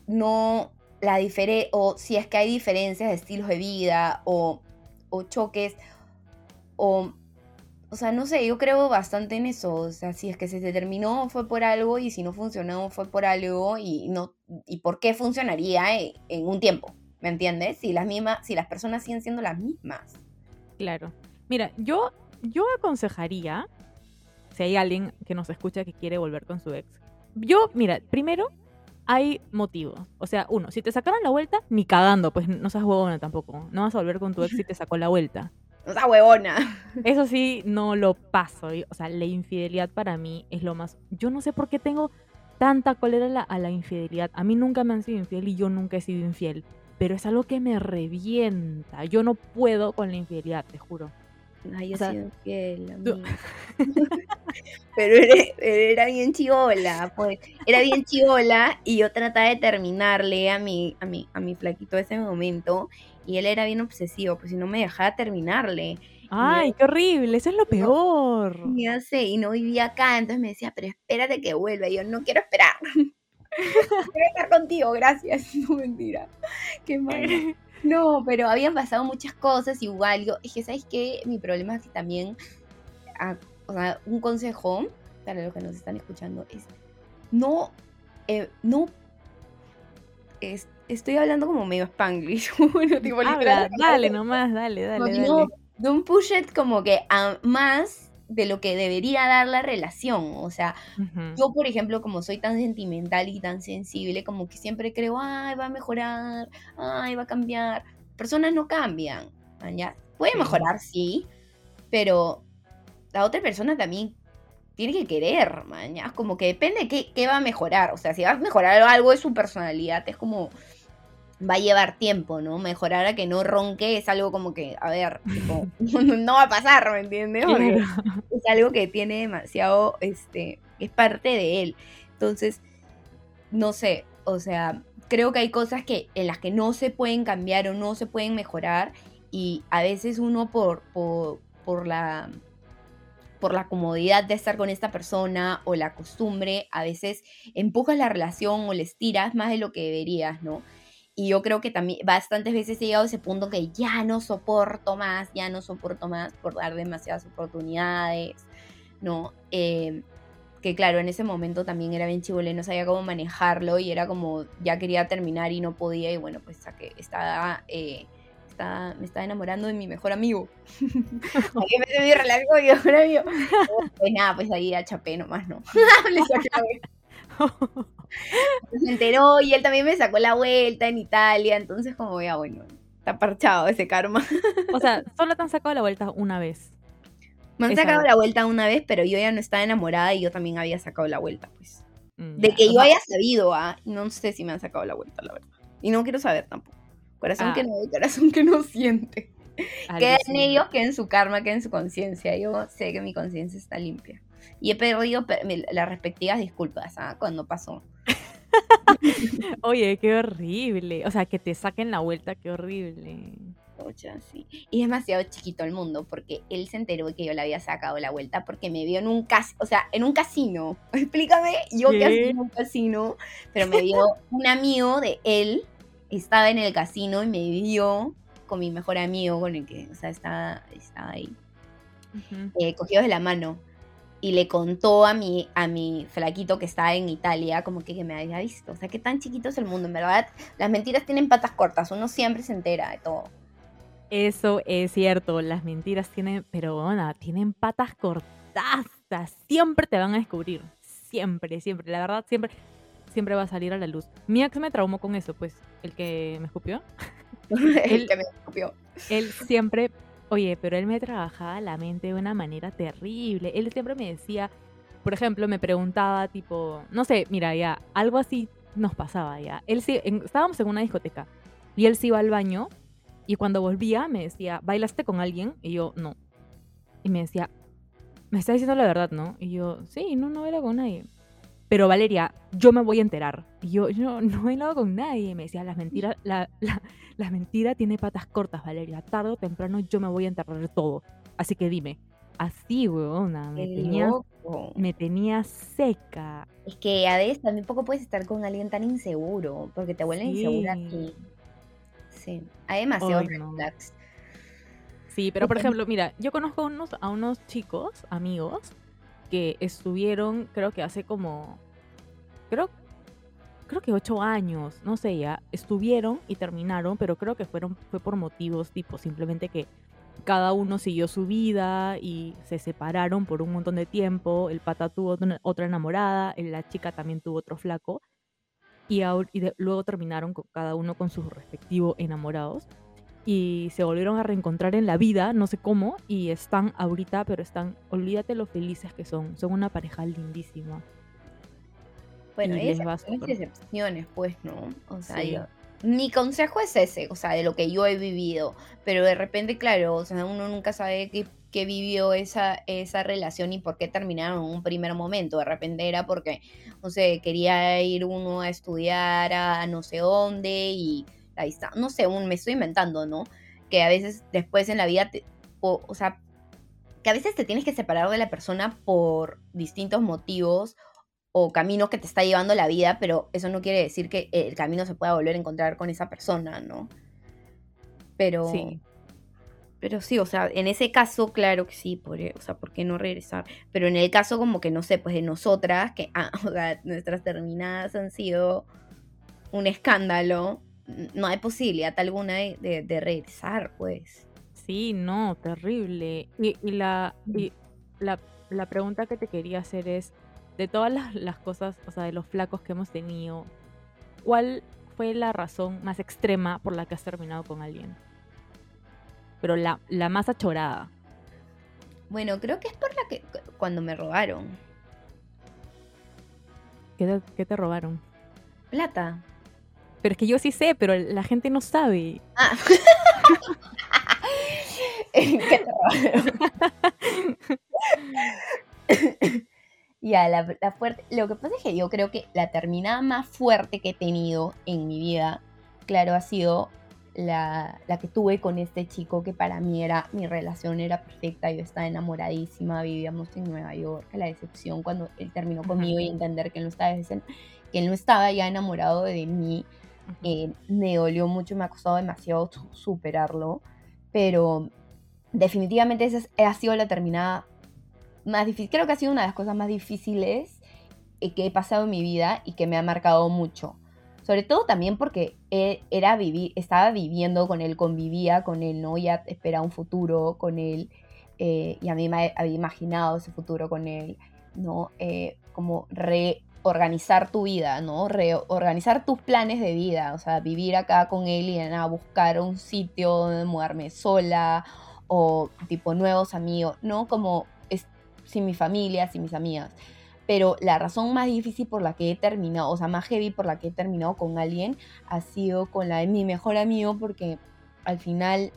No, la diferencia, o si es que hay diferencias de estilos de vida o, o choques, o, o sea, no sé, yo creo bastante en eso, o sea, si es que se determinó fue por algo y si no funcionó fue por algo y no, y por qué funcionaría en, en un tiempo, ¿me entiendes? Si las mismas, si las personas siguen siendo las mismas. Claro. Mira, yo, yo aconsejaría, si hay alguien que nos escucha que quiere volver con su ex, yo, mira, primero hay motivos. O sea, uno, si te sacaron la vuelta, ni cagando, pues no seas huevona tampoco. No vas a volver con tu ex si te sacó la vuelta. Seas huevona. Eso sí, no lo paso. O sea, la infidelidad para mí es lo más... Yo no sé por qué tengo tanta cólera a la, a la infidelidad. A mí nunca me han sido infiel y yo nunca he sido infiel. Pero es algo que me revienta. Yo no puedo con la infidelidad, te juro. Ay, yo sido infiel, Pero era, bien chivola, pues. Era bien chivola y yo trataba de terminarle a mi, a mi, a mi flaquito ese momento y él era bien obsesivo, pues si no me dejaba terminarle. Ay, qué horrible, eso es lo peor. Ya sé, y no vivía acá, entonces me decía, pero espérate que vuelva. Y yo no quiero esperar. quiero estar contigo, gracias. No mentira. Qué mal. No, pero habían pasado muchas cosas igual. Yo, es que, ¿sabes qué? Mi problema es que también, o sea, un consejo para los que nos están escuchando es, no, eh, no, estoy hablando como medio spanglish. bueno, tipo, dale nomás, dale, dale, dale. Don't push it como que a más de lo que debería dar la relación. O sea, yo, por ejemplo, como soy tan sentimental y tan sensible, como que siempre creo, ay, va a mejorar, ay, va a cambiar. Personas no cambian, ¿ya? Puede mejorar, sí, pero la otra persona también tiene que querer, mañana. Como que depende de qué, qué va a mejorar. O sea, si va a mejorar algo de su personalidad, es como va a llevar tiempo, ¿no? Mejorar a que no ronque es algo como que, a ver, no, va a pasar, ¿me entiendes? es algo que tiene demasiado, este, es parte de él. Entonces, no sé, o sea, creo que hay cosas que, en las que no se pueden cambiar o no se pueden mejorar y a veces uno por, por, por la por la comodidad de estar con esta persona o la costumbre, a veces empujas la relación o le estiras más de lo que deberías, ¿no? Y yo creo que también bastantes veces he llegado a ese punto que ya no soporto más, ya no soporto más por dar demasiadas oportunidades, ¿no? Eh, que claro, en ese momento también era bien chivole, no sabía cómo manejarlo y era como ya quería terminar y no podía y bueno, pues que estaba, eh, estaba, me estaba enamorando de mi mejor amigo. Ahí me mi relación con mi mejor amigo. Pues nada, pues ahí a chapé nomás, ¿no? Se enteró y él también me sacó la vuelta en Italia, entonces como ya bueno, está parchado ese karma. O sea, solo te han sacado la vuelta una vez. Me han sacado la vuelta una vez, pero yo ya no estaba enamorada y yo también había sacado la vuelta, pues. Mm, de que yo haya sabido, ¿ah? No sé si me han sacado la vuelta, la verdad. Y no quiero saber tampoco. Corazón que ah. no corazón que no siente. Queda en ellos, que en su karma, que en su conciencia. Yo sé que mi conciencia está limpia. Y he perdido las respectivas disculpas ¿ah? cuando pasó. Oye, qué horrible. O sea, que te saquen la vuelta, qué horrible. Y es demasiado chiquito el mundo porque él se enteró de que yo le había sacado la vuelta porque me vio en un casino, o sea, en un casino. Explícame, yo que hacía en un casino, pero me vio un amigo de él, estaba en el casino y me vio con mi mejor amigo con el que, o sea, estaba, estaba ahí, eh, cogidos de la mano. Y le contó a mi, a mi flaquito que estaba en Italia, como que, que me había visto. O sea, qué tan chiquito es el mundo, en verdad. Las mentiras tienen patas cortas, uno siempre se entera de todo. Eso es cierto, las mentiras tienen, pero bueno, tienen patas cortadas, siempre te van a descubrir, siempre, siempre, la verdad, siempre, siempre va a salir a la luz. Mi ex me traumó con eso, pues, el que me escupió. el que me escupió. Él siempre, oye, pero él me trabajaba la mente de una manera terrible. Él siempre me decía, por ejemplo, me preguntaba, tipo, no sé, mira, ya, algo así nos pasaba ya. Él sí, estábamos en una discoteca y él se iba al baño y cuando volvía me decía, ¿bailaste con alguien? Y yo, no. Y me decía, me está diciendo la verdad, ¿no? Y yo, sí, no, no bailo con nadie. Pero Valeria, yo me voy a enterar. Y yo, yo no he bailado con nadie. Y me decía, las mentiras, la, la, mentira tiene patas cortas, Valeria. Tarde o temprano yo me voy a enterrar todo. Así que dime. Así, weona, me tenía, me tenía seca. Es que a veces también poco puedes estar con alguien tan inseguro, porque te vuelve insegura a ti. Sí, hay demasiado Sí, pero por ejemplo, mira, yo conozco unos, a unos chicos, amigos, que estuvieron, creo que hace como, creo, creo que ocho años, no sé ya, estuvieron y terminaron, pero creo que fueron, fue por motivos tipo, simplemente que cada uno siguió su vida y se separaron por un montón de tiempo, el pata tuvo otra enamorada, la chica también tuvo otro flaco, y, luego terminaron cada uno con sus respectivos enamorados y se volvieron a reencontrar en la vida, no sé cómo, y están ahorita, pero están, olvídate lo felices que son, son una pareja lindísima. Bueno, hay excepciones, pues, ¿no? O sea, mi consejo es ese, o sea, de lo que yo he vivido, pero de repente, claro, o sea, uno nunca sabe qué que vivió esa, esa relación y por qué terminaron en un primer momento. De repente era porque, no sé, quería ir uno a estudiar a no sé dónde y no sé, un, me estoy inventando, ¿no? Que a veces después en la vida, o, sea, que a veces te tienes que separar de la persona por distintos motivos o caminos que te está llevando la vida, pero eso no quiere decir que el camino se pueda volver a encontrar con esa persona, ¿no? Pero... Sí pero sí, o sea, en ese caso, claro que sí, por, o sea, ¿por qué no regresar? Pero en el caso como que, no sé, pues de nosotras, que ah, o sea, nuestras terminadas han sido un escándalo, no hay posibilidad alguna de, de, regresar, pues. Sí, no, terrible. Y, y la, y la, la, pregunta que te quería hacer es, de todas las, las cosas, o sea, de los flacos que hemos tenido, ¿cuál fue la razón más extrema por la que has terminado con alguien? pero la, la más achorada. Bueno, creo que es por la que cuando me robaron. ¿Qué te, te robaron? Plata. Pero es que yo sí sé, pero la gente no sabe. Ah. Ya, la, la, fuerte. Lo que pasa es que yo creo que la terminada más fuerte que he tenido en mi vida, claro, ha sido la, la, que tuve con este chico que para mí era, mi relación era perfecta, yo estaba enamoradísima, vivíamos en Nueva York, la decepción cuando él terminó conmigo y entender que él no estaba, que él no estaba ya enamorado de mí, eh, me dolió mucho, me ha costado demasiado superarlo, pero definitivamente esa ha sido la terminada más difícil, creo que ha sido una de las cosas más difíciles eh, que he pasado en mi vida y que me ha marcado mucho sobre todo también porque él era vivir, estaba viviendo con él, convivía con él, ¿no? Ya esperaba un futuro con él eh, y a mí me había imaginado ese futuro con él, ¿no? Eh, como reorganizar tu vida, ¿no? Reorganizar tus planes de vida, o sea, vivir acá con él y a buscar un sitio donde mudarme sola o tipo nuevos amigos, ¿no? Como sin mi familia, sin mis amigas pero la razón más difícil por la que he terminado, o sea, más heavy por la que he terminado con alguien, ha sido con la de mi mejor amigo, porque al final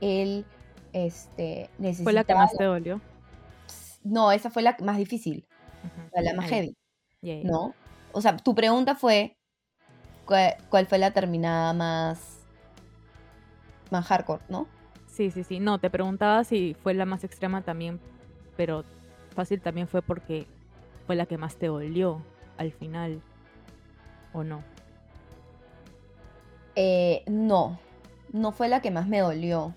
él este, necesitaba... ¿Fue la que más te dolió? No, esa fue la más difícil, la más heavy, ¿no? O sea, tu pregunta fue, ¿cuál, fue la terminada más, más hardcore, no? Sí, sí, sí. No, te preguntaba si fue la más extrema también, pero fácil también fue porque fue la que más te dolió al final, ¿o no? Eh, no, no fue la que más me dolió,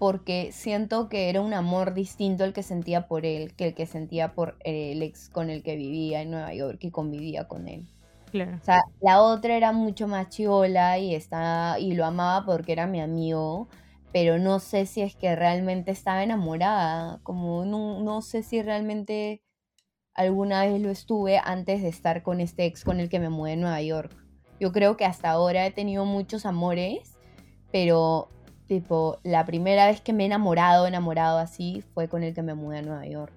porque siento que era un amor distinto el que sentía por él que el que sentía por el ex con el que vivía en Nueva York y convivía con él. Claro. O sea, la otra era mucho más chiola y, estaba, y lo amaba porque era mi amigo, pero no sé si es que realmente estaba enamorada, como no, no sé si realmente alguna vez lo estuve antes de estar con este ex con el que me mudé a Nueva York. Yo creo que hasta ahora he tenido muchos amores, pero tipo, la primera vez que me he enamorado, enamorado así, fue con el que me mudé a Nueva York.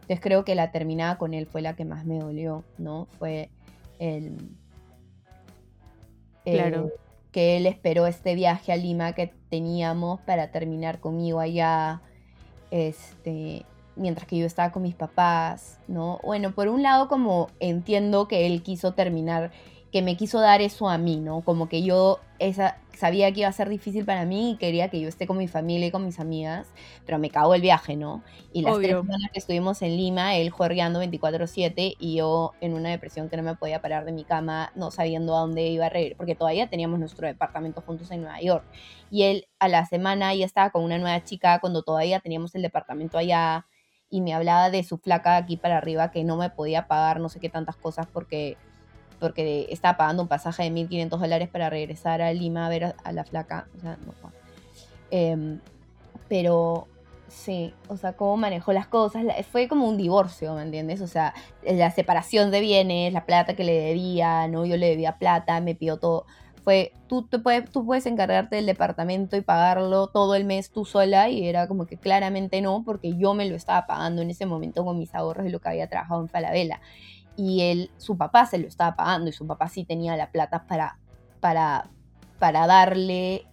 Entonces creo que la terminada con él fue la que más me dolió, ¿no? Fue el... Claro. que él esperó este viaje a Lima que teníamos para terminar conmigo allá. Este, mientras que yo estaba con mis papás, ¿no? Bueno, por un lado como entiendo que él quiso terminar, que me quiso dar eso a mí, ¿no? Como que yo esa, sabía que iba a ser difícil para mí y quería que yo esté con mi familia y con mis amigas, pero me cagó el viaje, ¿no? Y las tres semanas que estuvimos en Lima, él juergueando 24/7 y yo en una depresión que no me podía parar de mi cama, no sabiendo a dónde iba a reír, porque todavía teníamos nuestro departamento juntos en Nueva York. Y él a la semana ya estaba con una nueva chica cuando todavía teníamos el departamento allá y me hablaba de su flaca aquí para arriba que no me podía pagar no sé qué tantas cosas porque, porque estaba pagando un pasaje de 1.500 dólares para regresar a Lima a ver a, la flaca. O sea, no. Em, pero sí, o sea, cómo manejó las cosas. Fue como un divorcio, ¿me entiendes? O sea, la separación de bienes, la plata que le debía, ¿no? Yo le debía plata, me pidió todo fue, tú, te puedes, tú puedes encargarte del departamento y pagarlo todo el mes tú sola y era como que claramente no, porque yo me lo estaba pagando en ese momento con mis ahorros de lo que había trabajado en Falabella. Y él, su papá se lo estaba pagando y su papá sí tenía la plata para, para, para darle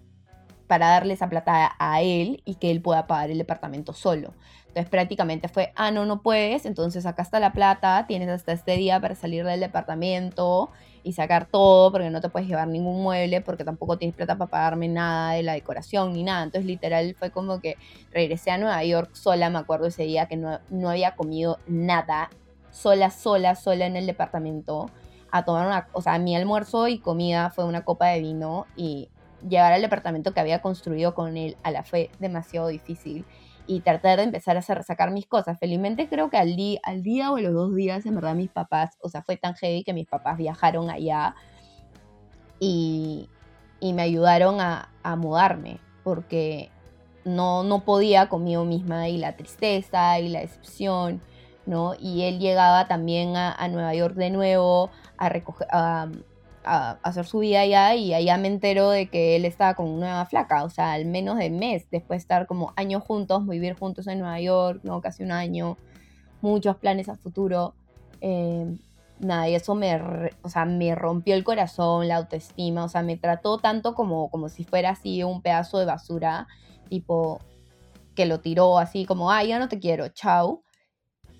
para darle esa plata a él y que él pueda pagar el departamento solo. Entonces prácticamente fue, ah, no, no puedes, entonces acá está la plata, tienes hasta este día para salir del departamento y sacar todo, porque no te puedes llevar ningún mueble, porque tampoco tienes plata para pagarme nada de la decoración ni nada. Entonces, literal, fue como que regresé a Nueva York sola, me acuerdo ese día que no, no había comido nada, sola, sola, sola en el departamento, a tomar una, o sea, mi almuerzo y comida fue una copa de vino y llegar al departamento que había construido con él a la fue demasiado difícil y tratar de empezar a sacar mis cosas. Felizmente creo que al, día, al día o los dos días, en verdad, mis papás, o sea, fue tan heavy que mis papás viajaron allá y, y me ayudaron a, a, mudarme, porque no, no podía conmigo misma y la tristeza y la decepción, ¿no? Y él llegaba también a, a Nueva York de nuevo a recoger... A, a, hacer su vida allá y allá me entero de que él estaba con una nueva flaca, o sea, al menos de mes, después de estar como años juntos, vivir juntos en Nueva York, ¿no? Casi un año, muchos planes a futuro. Eh, nada, y eso me, o sea, me rompió el corazón, la autoestima, o sea, me trató tanto como, como si fuera así un pedazo de basura, tipo, que lo tiró así como, ay, ya no te quiero, chao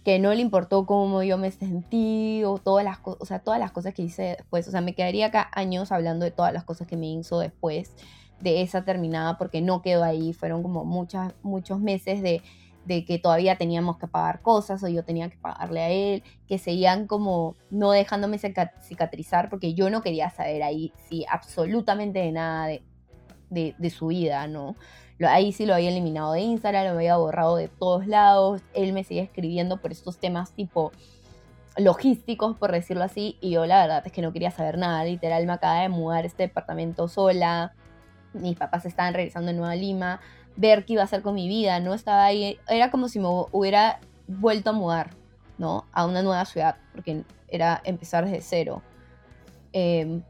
que no le importó cómo yo me sentí o todas las, o sea, todas las cosas que hice después. O sea, me quedaría acá años hablando de todas las cosas que me hizo después de esa terminada porque no quedó ahí. Fueron como muchas, muchos meses de, de que todavía teníamos que pagar cosas o yo tenía que pagarle a él, que seguían como no dejándome cicatrizar porque yo no quería saber ahí sí absolutamente de nada de, de, de su vida, ¿no? Ahí sí lo había eliminado de Instagram, lo había borrado de todos lados. Él me sigue escribiendo por estos temas tipo logísticos, por decirlo así, y yo la verdad es que no quería saber nada. Literal, me acaba de mudar este departamento sola. Mis papás estaban regresando en Nueva Lima. Ver qué iba a hacer con mi vida, ¿no? Estaba ahí. Era como si me hubiera vuelto a mudar, ¿no? A una nueva ciudad, porque era empezar desde cero. Eh,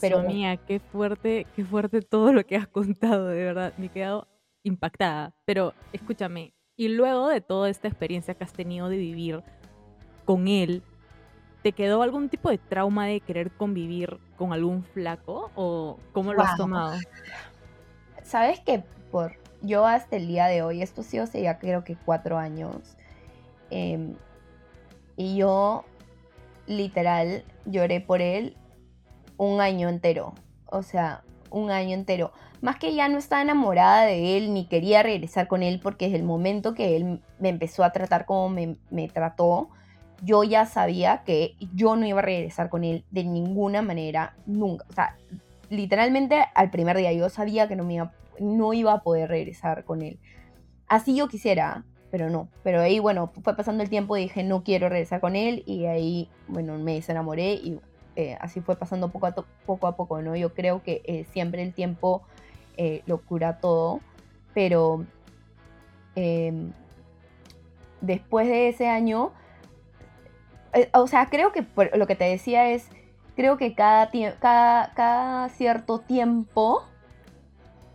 pero mía, qué fuerte, qué fuerte todo lo que has contado, de verdad. Me he quedado impactada. Pero escúchame, y luego de toda esta experiencia que has tenido de vivir con él, ¿te quedó algún tipo de trauma de querer convivir con algún flaco? ¿O cómo lo has tomado? Sabes que por yo hasta el día de hoy, esto sí hace ya creo que cuatro años, em, y yo literal lloré por él un año entero. O sea, un año entero. Más que ya no estaba enamorada de él ni quería regresar con él porque desde el momento que él me empezó a tratar como me, me trató, yo ya sabía que yo no iba a regresar con él de ninguna manera, nunca. O sea, literalmente al primer día yo sabía que no, me iba, no iba a poder regresar con él. Así yo quisiera, pero no. Pero ahí, bueno, fue pasando el tiempo y dije, no quiero regresar con él. Y ahí, bueno, me desenamoré y eh, así fue pasando poco a, poco a poco, ¿no? Yo creo que eh, siempre el tiempo eh, lo cura todo, pero em, después de ese año, o sea, creo que lo que te decía es, creo que cada, cada, cada cierto tiempo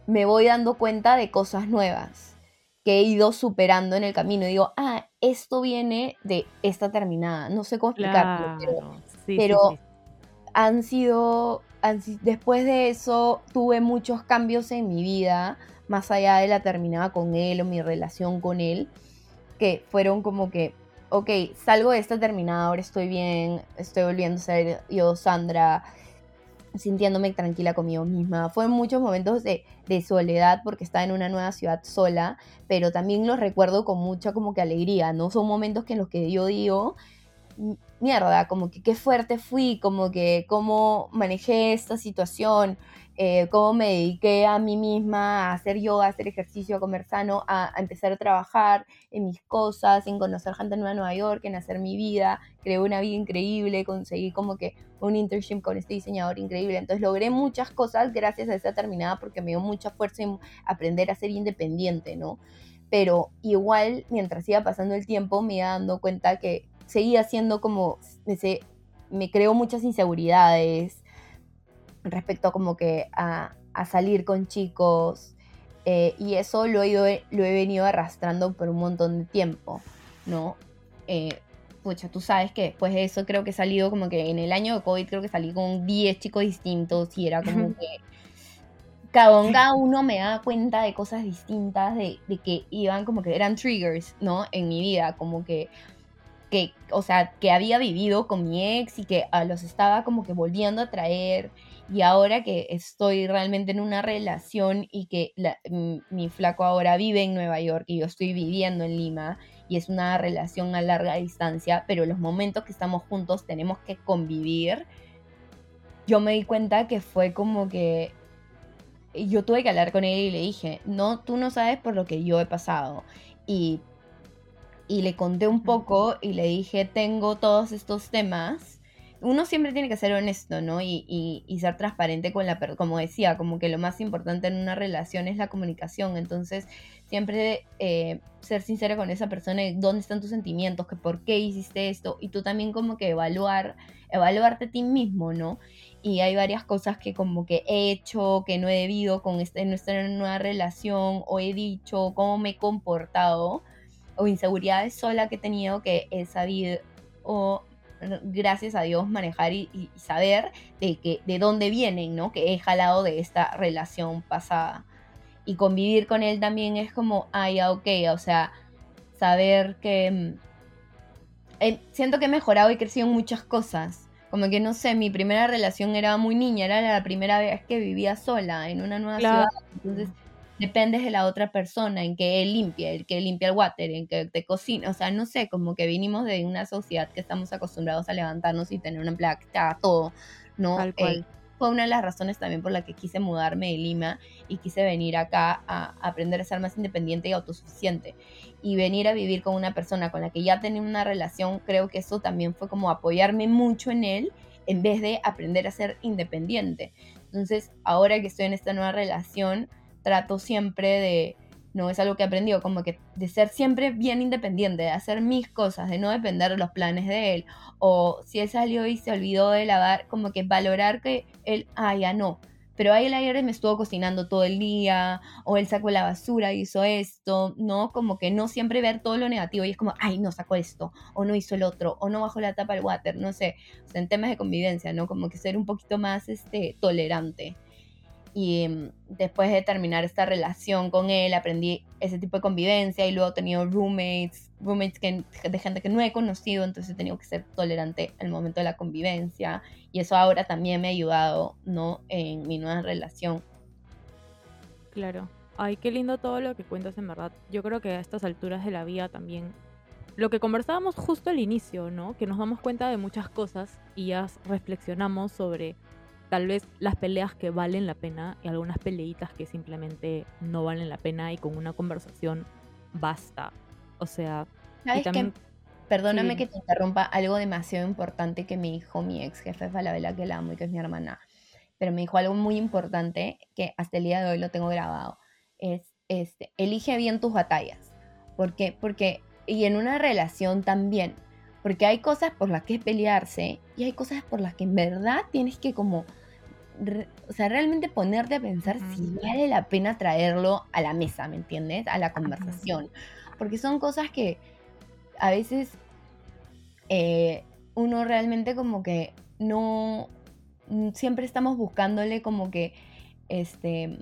me voy dando cuenta de cosas nuevas que he ido superando en el camino. Y digo, ah, esto viene de esta terminada. No sé cómo explicarlo, pero, han sido, después de eso tuve muchos cambios en mi vida, más allá de la terminada con él o mi relación con él, que fueron como que, ok, salgo de esta terminada, ahora estoy bien, estoy volviendo a ser yo, Sandra, sintiéndome tranquila conmigo misma. Fueron muchos momentos de, de, soledad porque estaba en una nueva ciudad sola, pero también los recuerdo con mucha como que alegría, ¿no? Son momentos que en los que yo digo, mierda, como que qué fuerte fui, como que cómo manejé esta situación, eh, cómo me dediqué a mí misma a hacer yoga, hacer ejercicio, a comer sano, a, empezar a trabajar en mis cosas, en conocer gente nueva en Nueva York, en hacer mi vida, creé una vida increíble, conseguí como que un internship con este diseñador increíble, entonces logré muchas cosas gracias a esa terminada porque me dio mucha fuerza en aprender a ser independiente, ¿no? Pero igual, mientras iba pasando el tiempo, me iba dando cuenta que seguía siendo como, me, me creó muchas inseguridades respecto a como que a, salir con chicos. Eh, y eso lo he, lo he venido arrastrando por un montón de tiempo, ¿no? Eh, pucha, tú sabes que después de eso creo que he salido como que en el año de COVID creo que salí con 10 chicos distintos y era como que cada, uno me da cuenta de cosas distintas, de, de, que iban como que eran triggers, ¿no? En mi vida, como que que, o sea, que había vivido con mi ex y que ah, los estaba como que volviendo a traer. Y ahora que estoy realmente en una relación y que mi flaco ahora vive en Nueva York y yo estoy viviendo en Lima y es una relación a larga distancia, pero los momentos que estamos juntos tenemos que convivir, yo me di cuenta que fue como que yo tuve que hablar con él y le dije, no, tú no sabes por lo que yo he pasado. Y y le conté un poco y le dije, tengo todos estos temas. Uno siempre tiene que ser honesto, ¿no? Y, y, ser transparente con la persona. Como decía, como que lo más importante en una relación es la comunicación. Entonces, siempre eh, ser sincera con esa persona, dónde están tus sentimientos, que por qué hiciste esto. Y tú también como que evaluar, evaluarte a ti mismo, ¿no? Y hay varias cosas que como que he hecho, que no he debido con este, nuestra nueva relación, o he dicho, cómo me he comportado o inseguridades sola que he tenido que he sabido, o gracias a Dios, manejar y, saber de, que, de dónde vienen, ¿no? Que he jalado de esta relación pasada. Y convivir con él también es como, ay, ok, o sea, saber que, eh, siento que he mejorado y crecido en muchas cosas. Como que no sé, mi primera relación era muy niña, era la primera vez que vivía sola en una nueva ciudad. Entonces dependes de la otra persona, en que él limpie, el que limpia el water, en que te cocina. O sea, no sé, como que vinimos de una sociedad que estamos acostumbrados a levantarnos y tener una empleada que haga todo, ¿no? Tal cual. Eh, fue una de las razones también por la que quise mudarme de Lima y quise venir acá a aprender a ser más independiente y autosuficiente. Y venir a vivir con una persona con la que ya tenía una relación, creo que eso también fue como apoyarme mucho en él en vez de aprender a ser independiente. Entonces, ahora que estoy en esta nueva relación, trato siempre de, no es algo que he aprendido, como que de ser siempre bien independiente, de hacer mis cosas, de no depender de los planes de él, o si él salió y se olvidó de lavar, como que valorar que él, ah, ya no, pero ahí el aire me estuvo cocinando todo el día, o él sacó la basura, hizo esto, ¿no? Como que no siempre ver todo lo negativo y es como, ay, no sacó esto, o no hizo el otro, o no bajó la tapa del water, no sé, o sea, en temas de convivencia, ¿no? Como que ser un poquito más, este, tolerante. Y mm, después de terminar esta relación con él, aprendí ese tipo de convivencia y luego he tenido roommates, roommates que, de gente que no he conocido, entonces he tenido que ser tolerante al momento de la convivencia. Y eso ahora también me ha ayudado, ¿no? En mi nueva relación. Claro. Ay, qué lindo todo lo que cuentas en verdad. Yo creo que a estas alturas de la vida también lo que conversábamos justo al inicio, ¿no? Que nos damos cuenta de muchas cosas y ya reflexionamos sobre tal vez las peleas que valen la pena y algunas peleitas que simplemente no valen la pena y con una conversación basta. O sea, ¿Sabes también... Perdóname que te interrumpa, algo demasiado importante que me dijo mi ex jefe Falabella, que la amo y que es mi hermana, pero me dijo algo muy importante que hasta el día de hoy lo tengo grabado, es, este, elige bien tus batallas. ¿Por qué? Porque, y en una relación también, porque hay cosas por las que pelearse y hay cosas por las que en verdad tienes que como, o sea, realmente ponerte a pensar si vale la pena traerlo a la mesa, ¿me entiendes? A la conversación. Porque son cosas que a veces eh, uno realmente como que no, siempre estamos buscándole como que, este,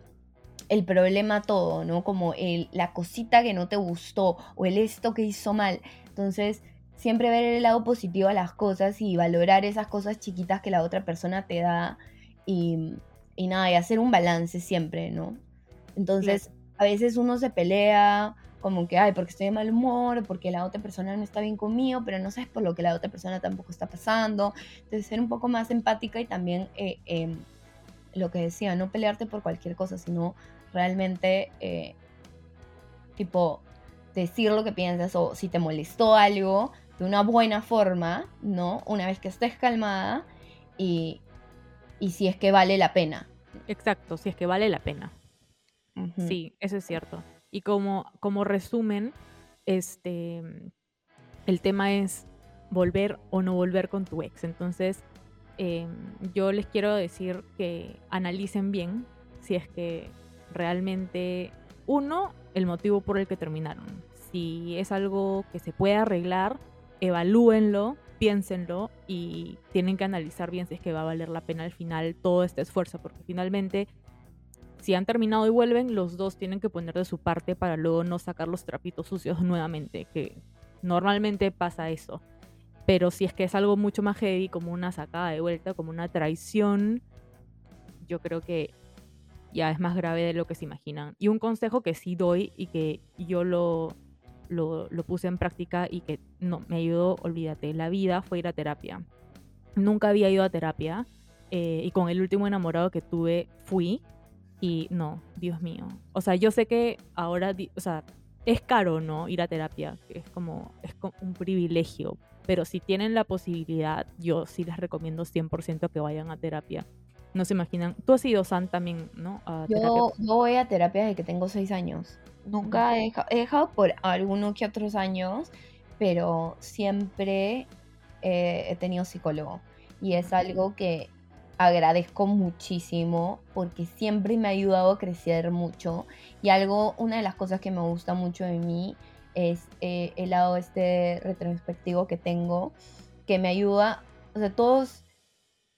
el problema todo, ¿no? Como el, la cosita que no te gustó o el esto que hizo mal. Entonces, siempre ver el lado positivo a las cosas y valorar esas cosas chiquitas que la otra persona te da y, y nada, y hacer un balance siempre, ¿no? Entonces, a veces uno se pelea como que, ay, porque estoy de mal humor, porque la otra persona no está bien conmigo, pero no sabes por lo que la otra persona tampoco está pasando. Entonces, ser un poco más empática y también eh, em, lo que decía, no pelearte por cualquier cosa, sino realmente, eh, tipo, decir lo que piensas o si te molestó algo, de una buena forma, ¿no? Una vez que estés calmada y, y si es que vale la pena. Exacto, si es que vale la pena. Sí, eso es cierto. Y como, como resumen, este, el tema es volver o no volver con tu ex. Entonces, em, yo les quiero decir que analicen bien si es que realmente, uno, el motivo por el que terminaron. Si es algo que se puede arreglar, evalúenlo, piénsenlo y tienen que analizar bien si es que va a valer la pena al final todo este esfuerzo, porque finalmente si han terminado y vuelven, los dos tienen que poner de su parte para luego no sacar los trapitos sucios nuevamente, que normalmente pasa eso. Pero si es que es algo mucho más heavy, como una sacada de vuelta, como una traición, yo creo que ya es más grave de lo que se imaginan. Y un consejo que sí doy y que yo lo, lo, puse en práctica y que no, me ayudó, olvídate, la vida fue ir a terapia. Nunca había ido a terapia eh, y con el último enamorado que tuve fui y no, Dios mío. O sea, yo sé que ahora, o sea, es caro, ¿no? Ir a terapia, es como, es un privilegio, pero si tienen la posibilidad, yo sí les recomiendo 100% que vayan a terapia. No se imaginan. Tú has ido, San, también, ¿no? yo, voy a terapia desde que tengo seis años. Nunca he, dejado, por algunos que otros años, pero siempre he tenido psicólogo. Y es algo que agradezco muchísimo porque siempre me ha ayudado a crecer mucho. Y algo, una de las cosas que me gusta mucho de mí es eh, el lado este retrospectivo que tengo, que me ayuda, o sea, todos,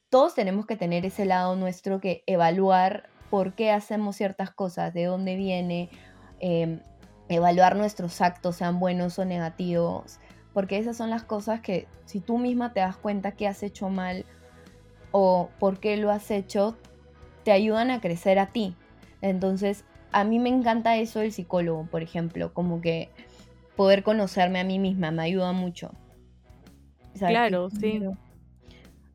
todos tenemos que tener ese lado nuestro que evaluar por qué hacemos ciertas cosas, de dónde viene, Em, evaluar nuestros actos, sean buenos o negativos, porque esas son las cosas que si tú misma te das cuenta que has hecho mal o por qué lo has hecho, te ayudan a crecer a ti. Entonces, a mí me encanta eso del psicólogo, por ejemplo, como que poder conocerme a mí misma me ayuda mucho. Claro, sí.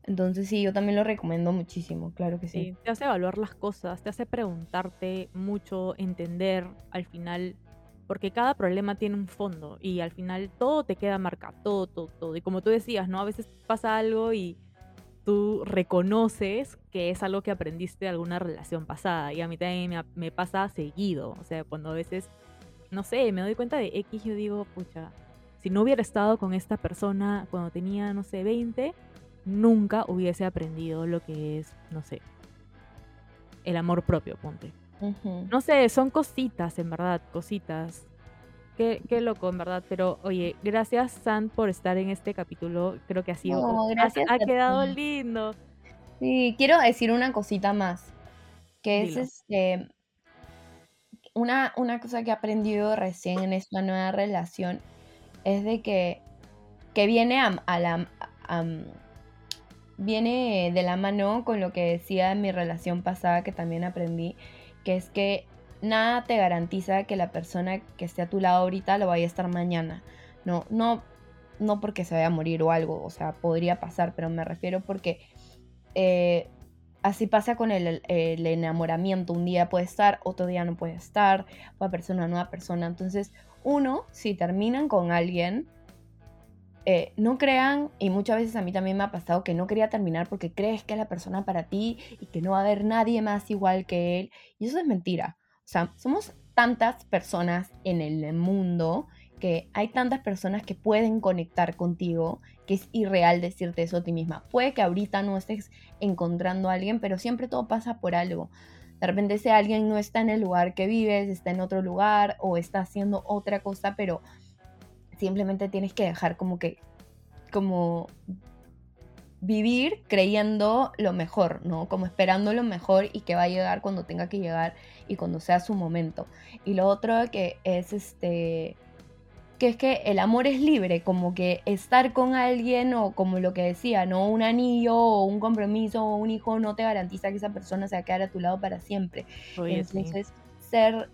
Entonces sí, yo también lo recomiendo muchísimo, claro que sí. sí. Te hace evaluar las cosas, te hace preguntarte mucho, entender al final, porque cada problema tiene un fondo y al final todo te queda marcado, todo, todo, todo. Y como tú decías, ¿no? A veces pasa algo y tú reconoces que es algo que aprendiste de alguna relación pasada. Y a mí también me, me pasa seguido. O sea, cuando a veces, no sé, me doy cuenta de X, yo digo, pucha, si no hubiera estado con esta persona cuando tenía, no sé, 20 nunca hubiese aprendido lo que es, no sé, el amor propio, ponte. No sé, son cositas, en verdad, cositas. Qué, qué, loco, en verdad. Pero, oye, gracias, San, por estar en este capítulo. Creo que ha sido. gracias ha, quedado lindo. Sí, quiero decir una cosita más. Que es este. Una, una cosa que he aprendido recién en esta nueva relación es de que, que viene a, la, viene de la mano con lo que decía en mi relación pasada que también aprendí, que es que nada te garantiza que la persona que esté a tu lado ahorita lo vaya a estar mañana. No, no, no porque se vaya a morir o algo, o sea, podría pasar, pero me refiero porque eh, así pasa con el, el, enamoramiento. Un día puede estar, otro día no puede estar, una nueva persona. Entonces, uno, si terminan con alguien, eh, no crean, y muchas veces a mí también me ha pasado que no quería terminar porque crees que es la persona para ti y que no va a haber nadie más igual que él. Y eso es mentira. O sea, somos tantas personas en el mundo que hay tantas personas que pueden conectar contigo que es irreal decirte eso a ti misma. Puede que ahorita no estés encontrando a alguien, pero siempre todo pasa por algo. De repente ese alguien no está en el lugar que vives, está en otro lugar o está haciendo otra cosa, pero simplemente tienes que dejar como que, como vivir creyendo lo mejor, ¿no? Como esperando lo mejor y que va a llegar cuando tenga que llegar y cuando sea su momento. Y lo otro que es este que es que el amor es libre, como que estar con alguien o como lo que decía, ¿no? Un anillo o un compromiso o un hijo no te garantiza que esa persona se va a quedar a tu lado para siempre. Entonces, ser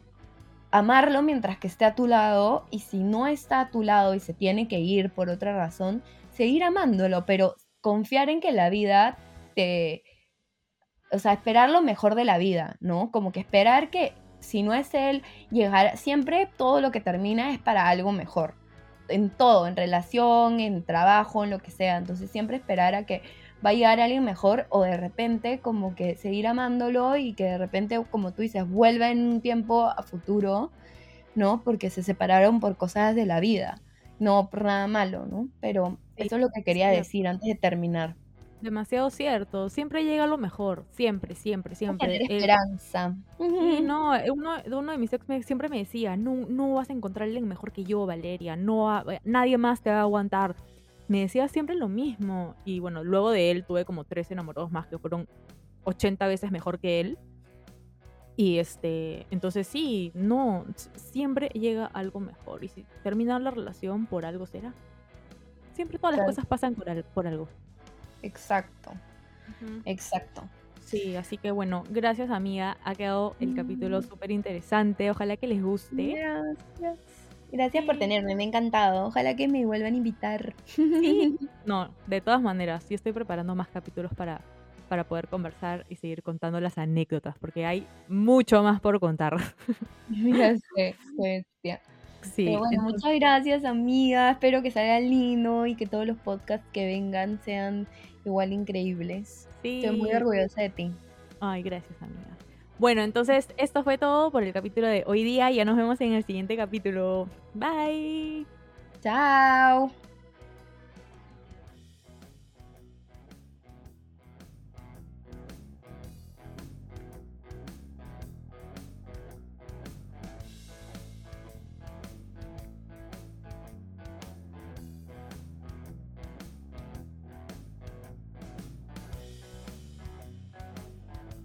amarlo mientras que esté a tu lado y si no está a tu lado y se tiene que ir por otra razón, seguir amándolo, pero confiar en que la vida te... O sea, esperar lo mejor de la vida, ¿no? Como que esperar que si no es él, llegar... Siempre todo lo que termina es para algo mejor. En todo, en relación, en trabajo, en lo que sea. Entonces siempre esperar a que va a llegar alguien mejor o de repente como que seguir amándolo y que de repente, como tú dices, vuelva en un tiempo a futuro, ¿no? Porque se separaron por cosas de la vida, no por nada malo, ¿no? Pero eso es lo que quería decir antes de terminar. Demasiado cierto, siempre llega lo mejor, siempre, siempre, siempre. Tener esperanza. no, uno, uno, de mis ex siempre me decía, no, no vas a encontrar alguien mejor que yo, Valeria, no, nadie más te va a aguantar me decía siempre lo mismo. Y bueno, luego de él tuve como tres enamorados más que fueron 80 veces mejor que él. Y este, entonces sí, no, siempre llega algo mejor. Y si terminar la relación por algo será. Siempre todas las cosas pasan por, por algo. Exacto. Exacto. Sí, así que bueno, gracias amiga. Ha quedado el capítulo mm. súper interesante. Ojalá que les guste. Gracias. Gracias por tenerme, me ha encantado. Ojalá que me vuelvan a invitar. No, de todas maneras, sí estoy preparando más capítulos para, para poder conversar y seguir contando las anécdotas, porque hay mucho más por contar. Ya sé, bestia. Sí, bueno, muchas gracias, amiga. Espero que salga lindo y que todos los podcasts que vengan sean igual increíbles. Sí. Estoy muy orgullosa de ti. Ay, gracias, amiga. Bueno, entonces esto fue todo por el capítulo de hoy día. Ya nos vemos en el siguiente capítulo. Bye. Chao.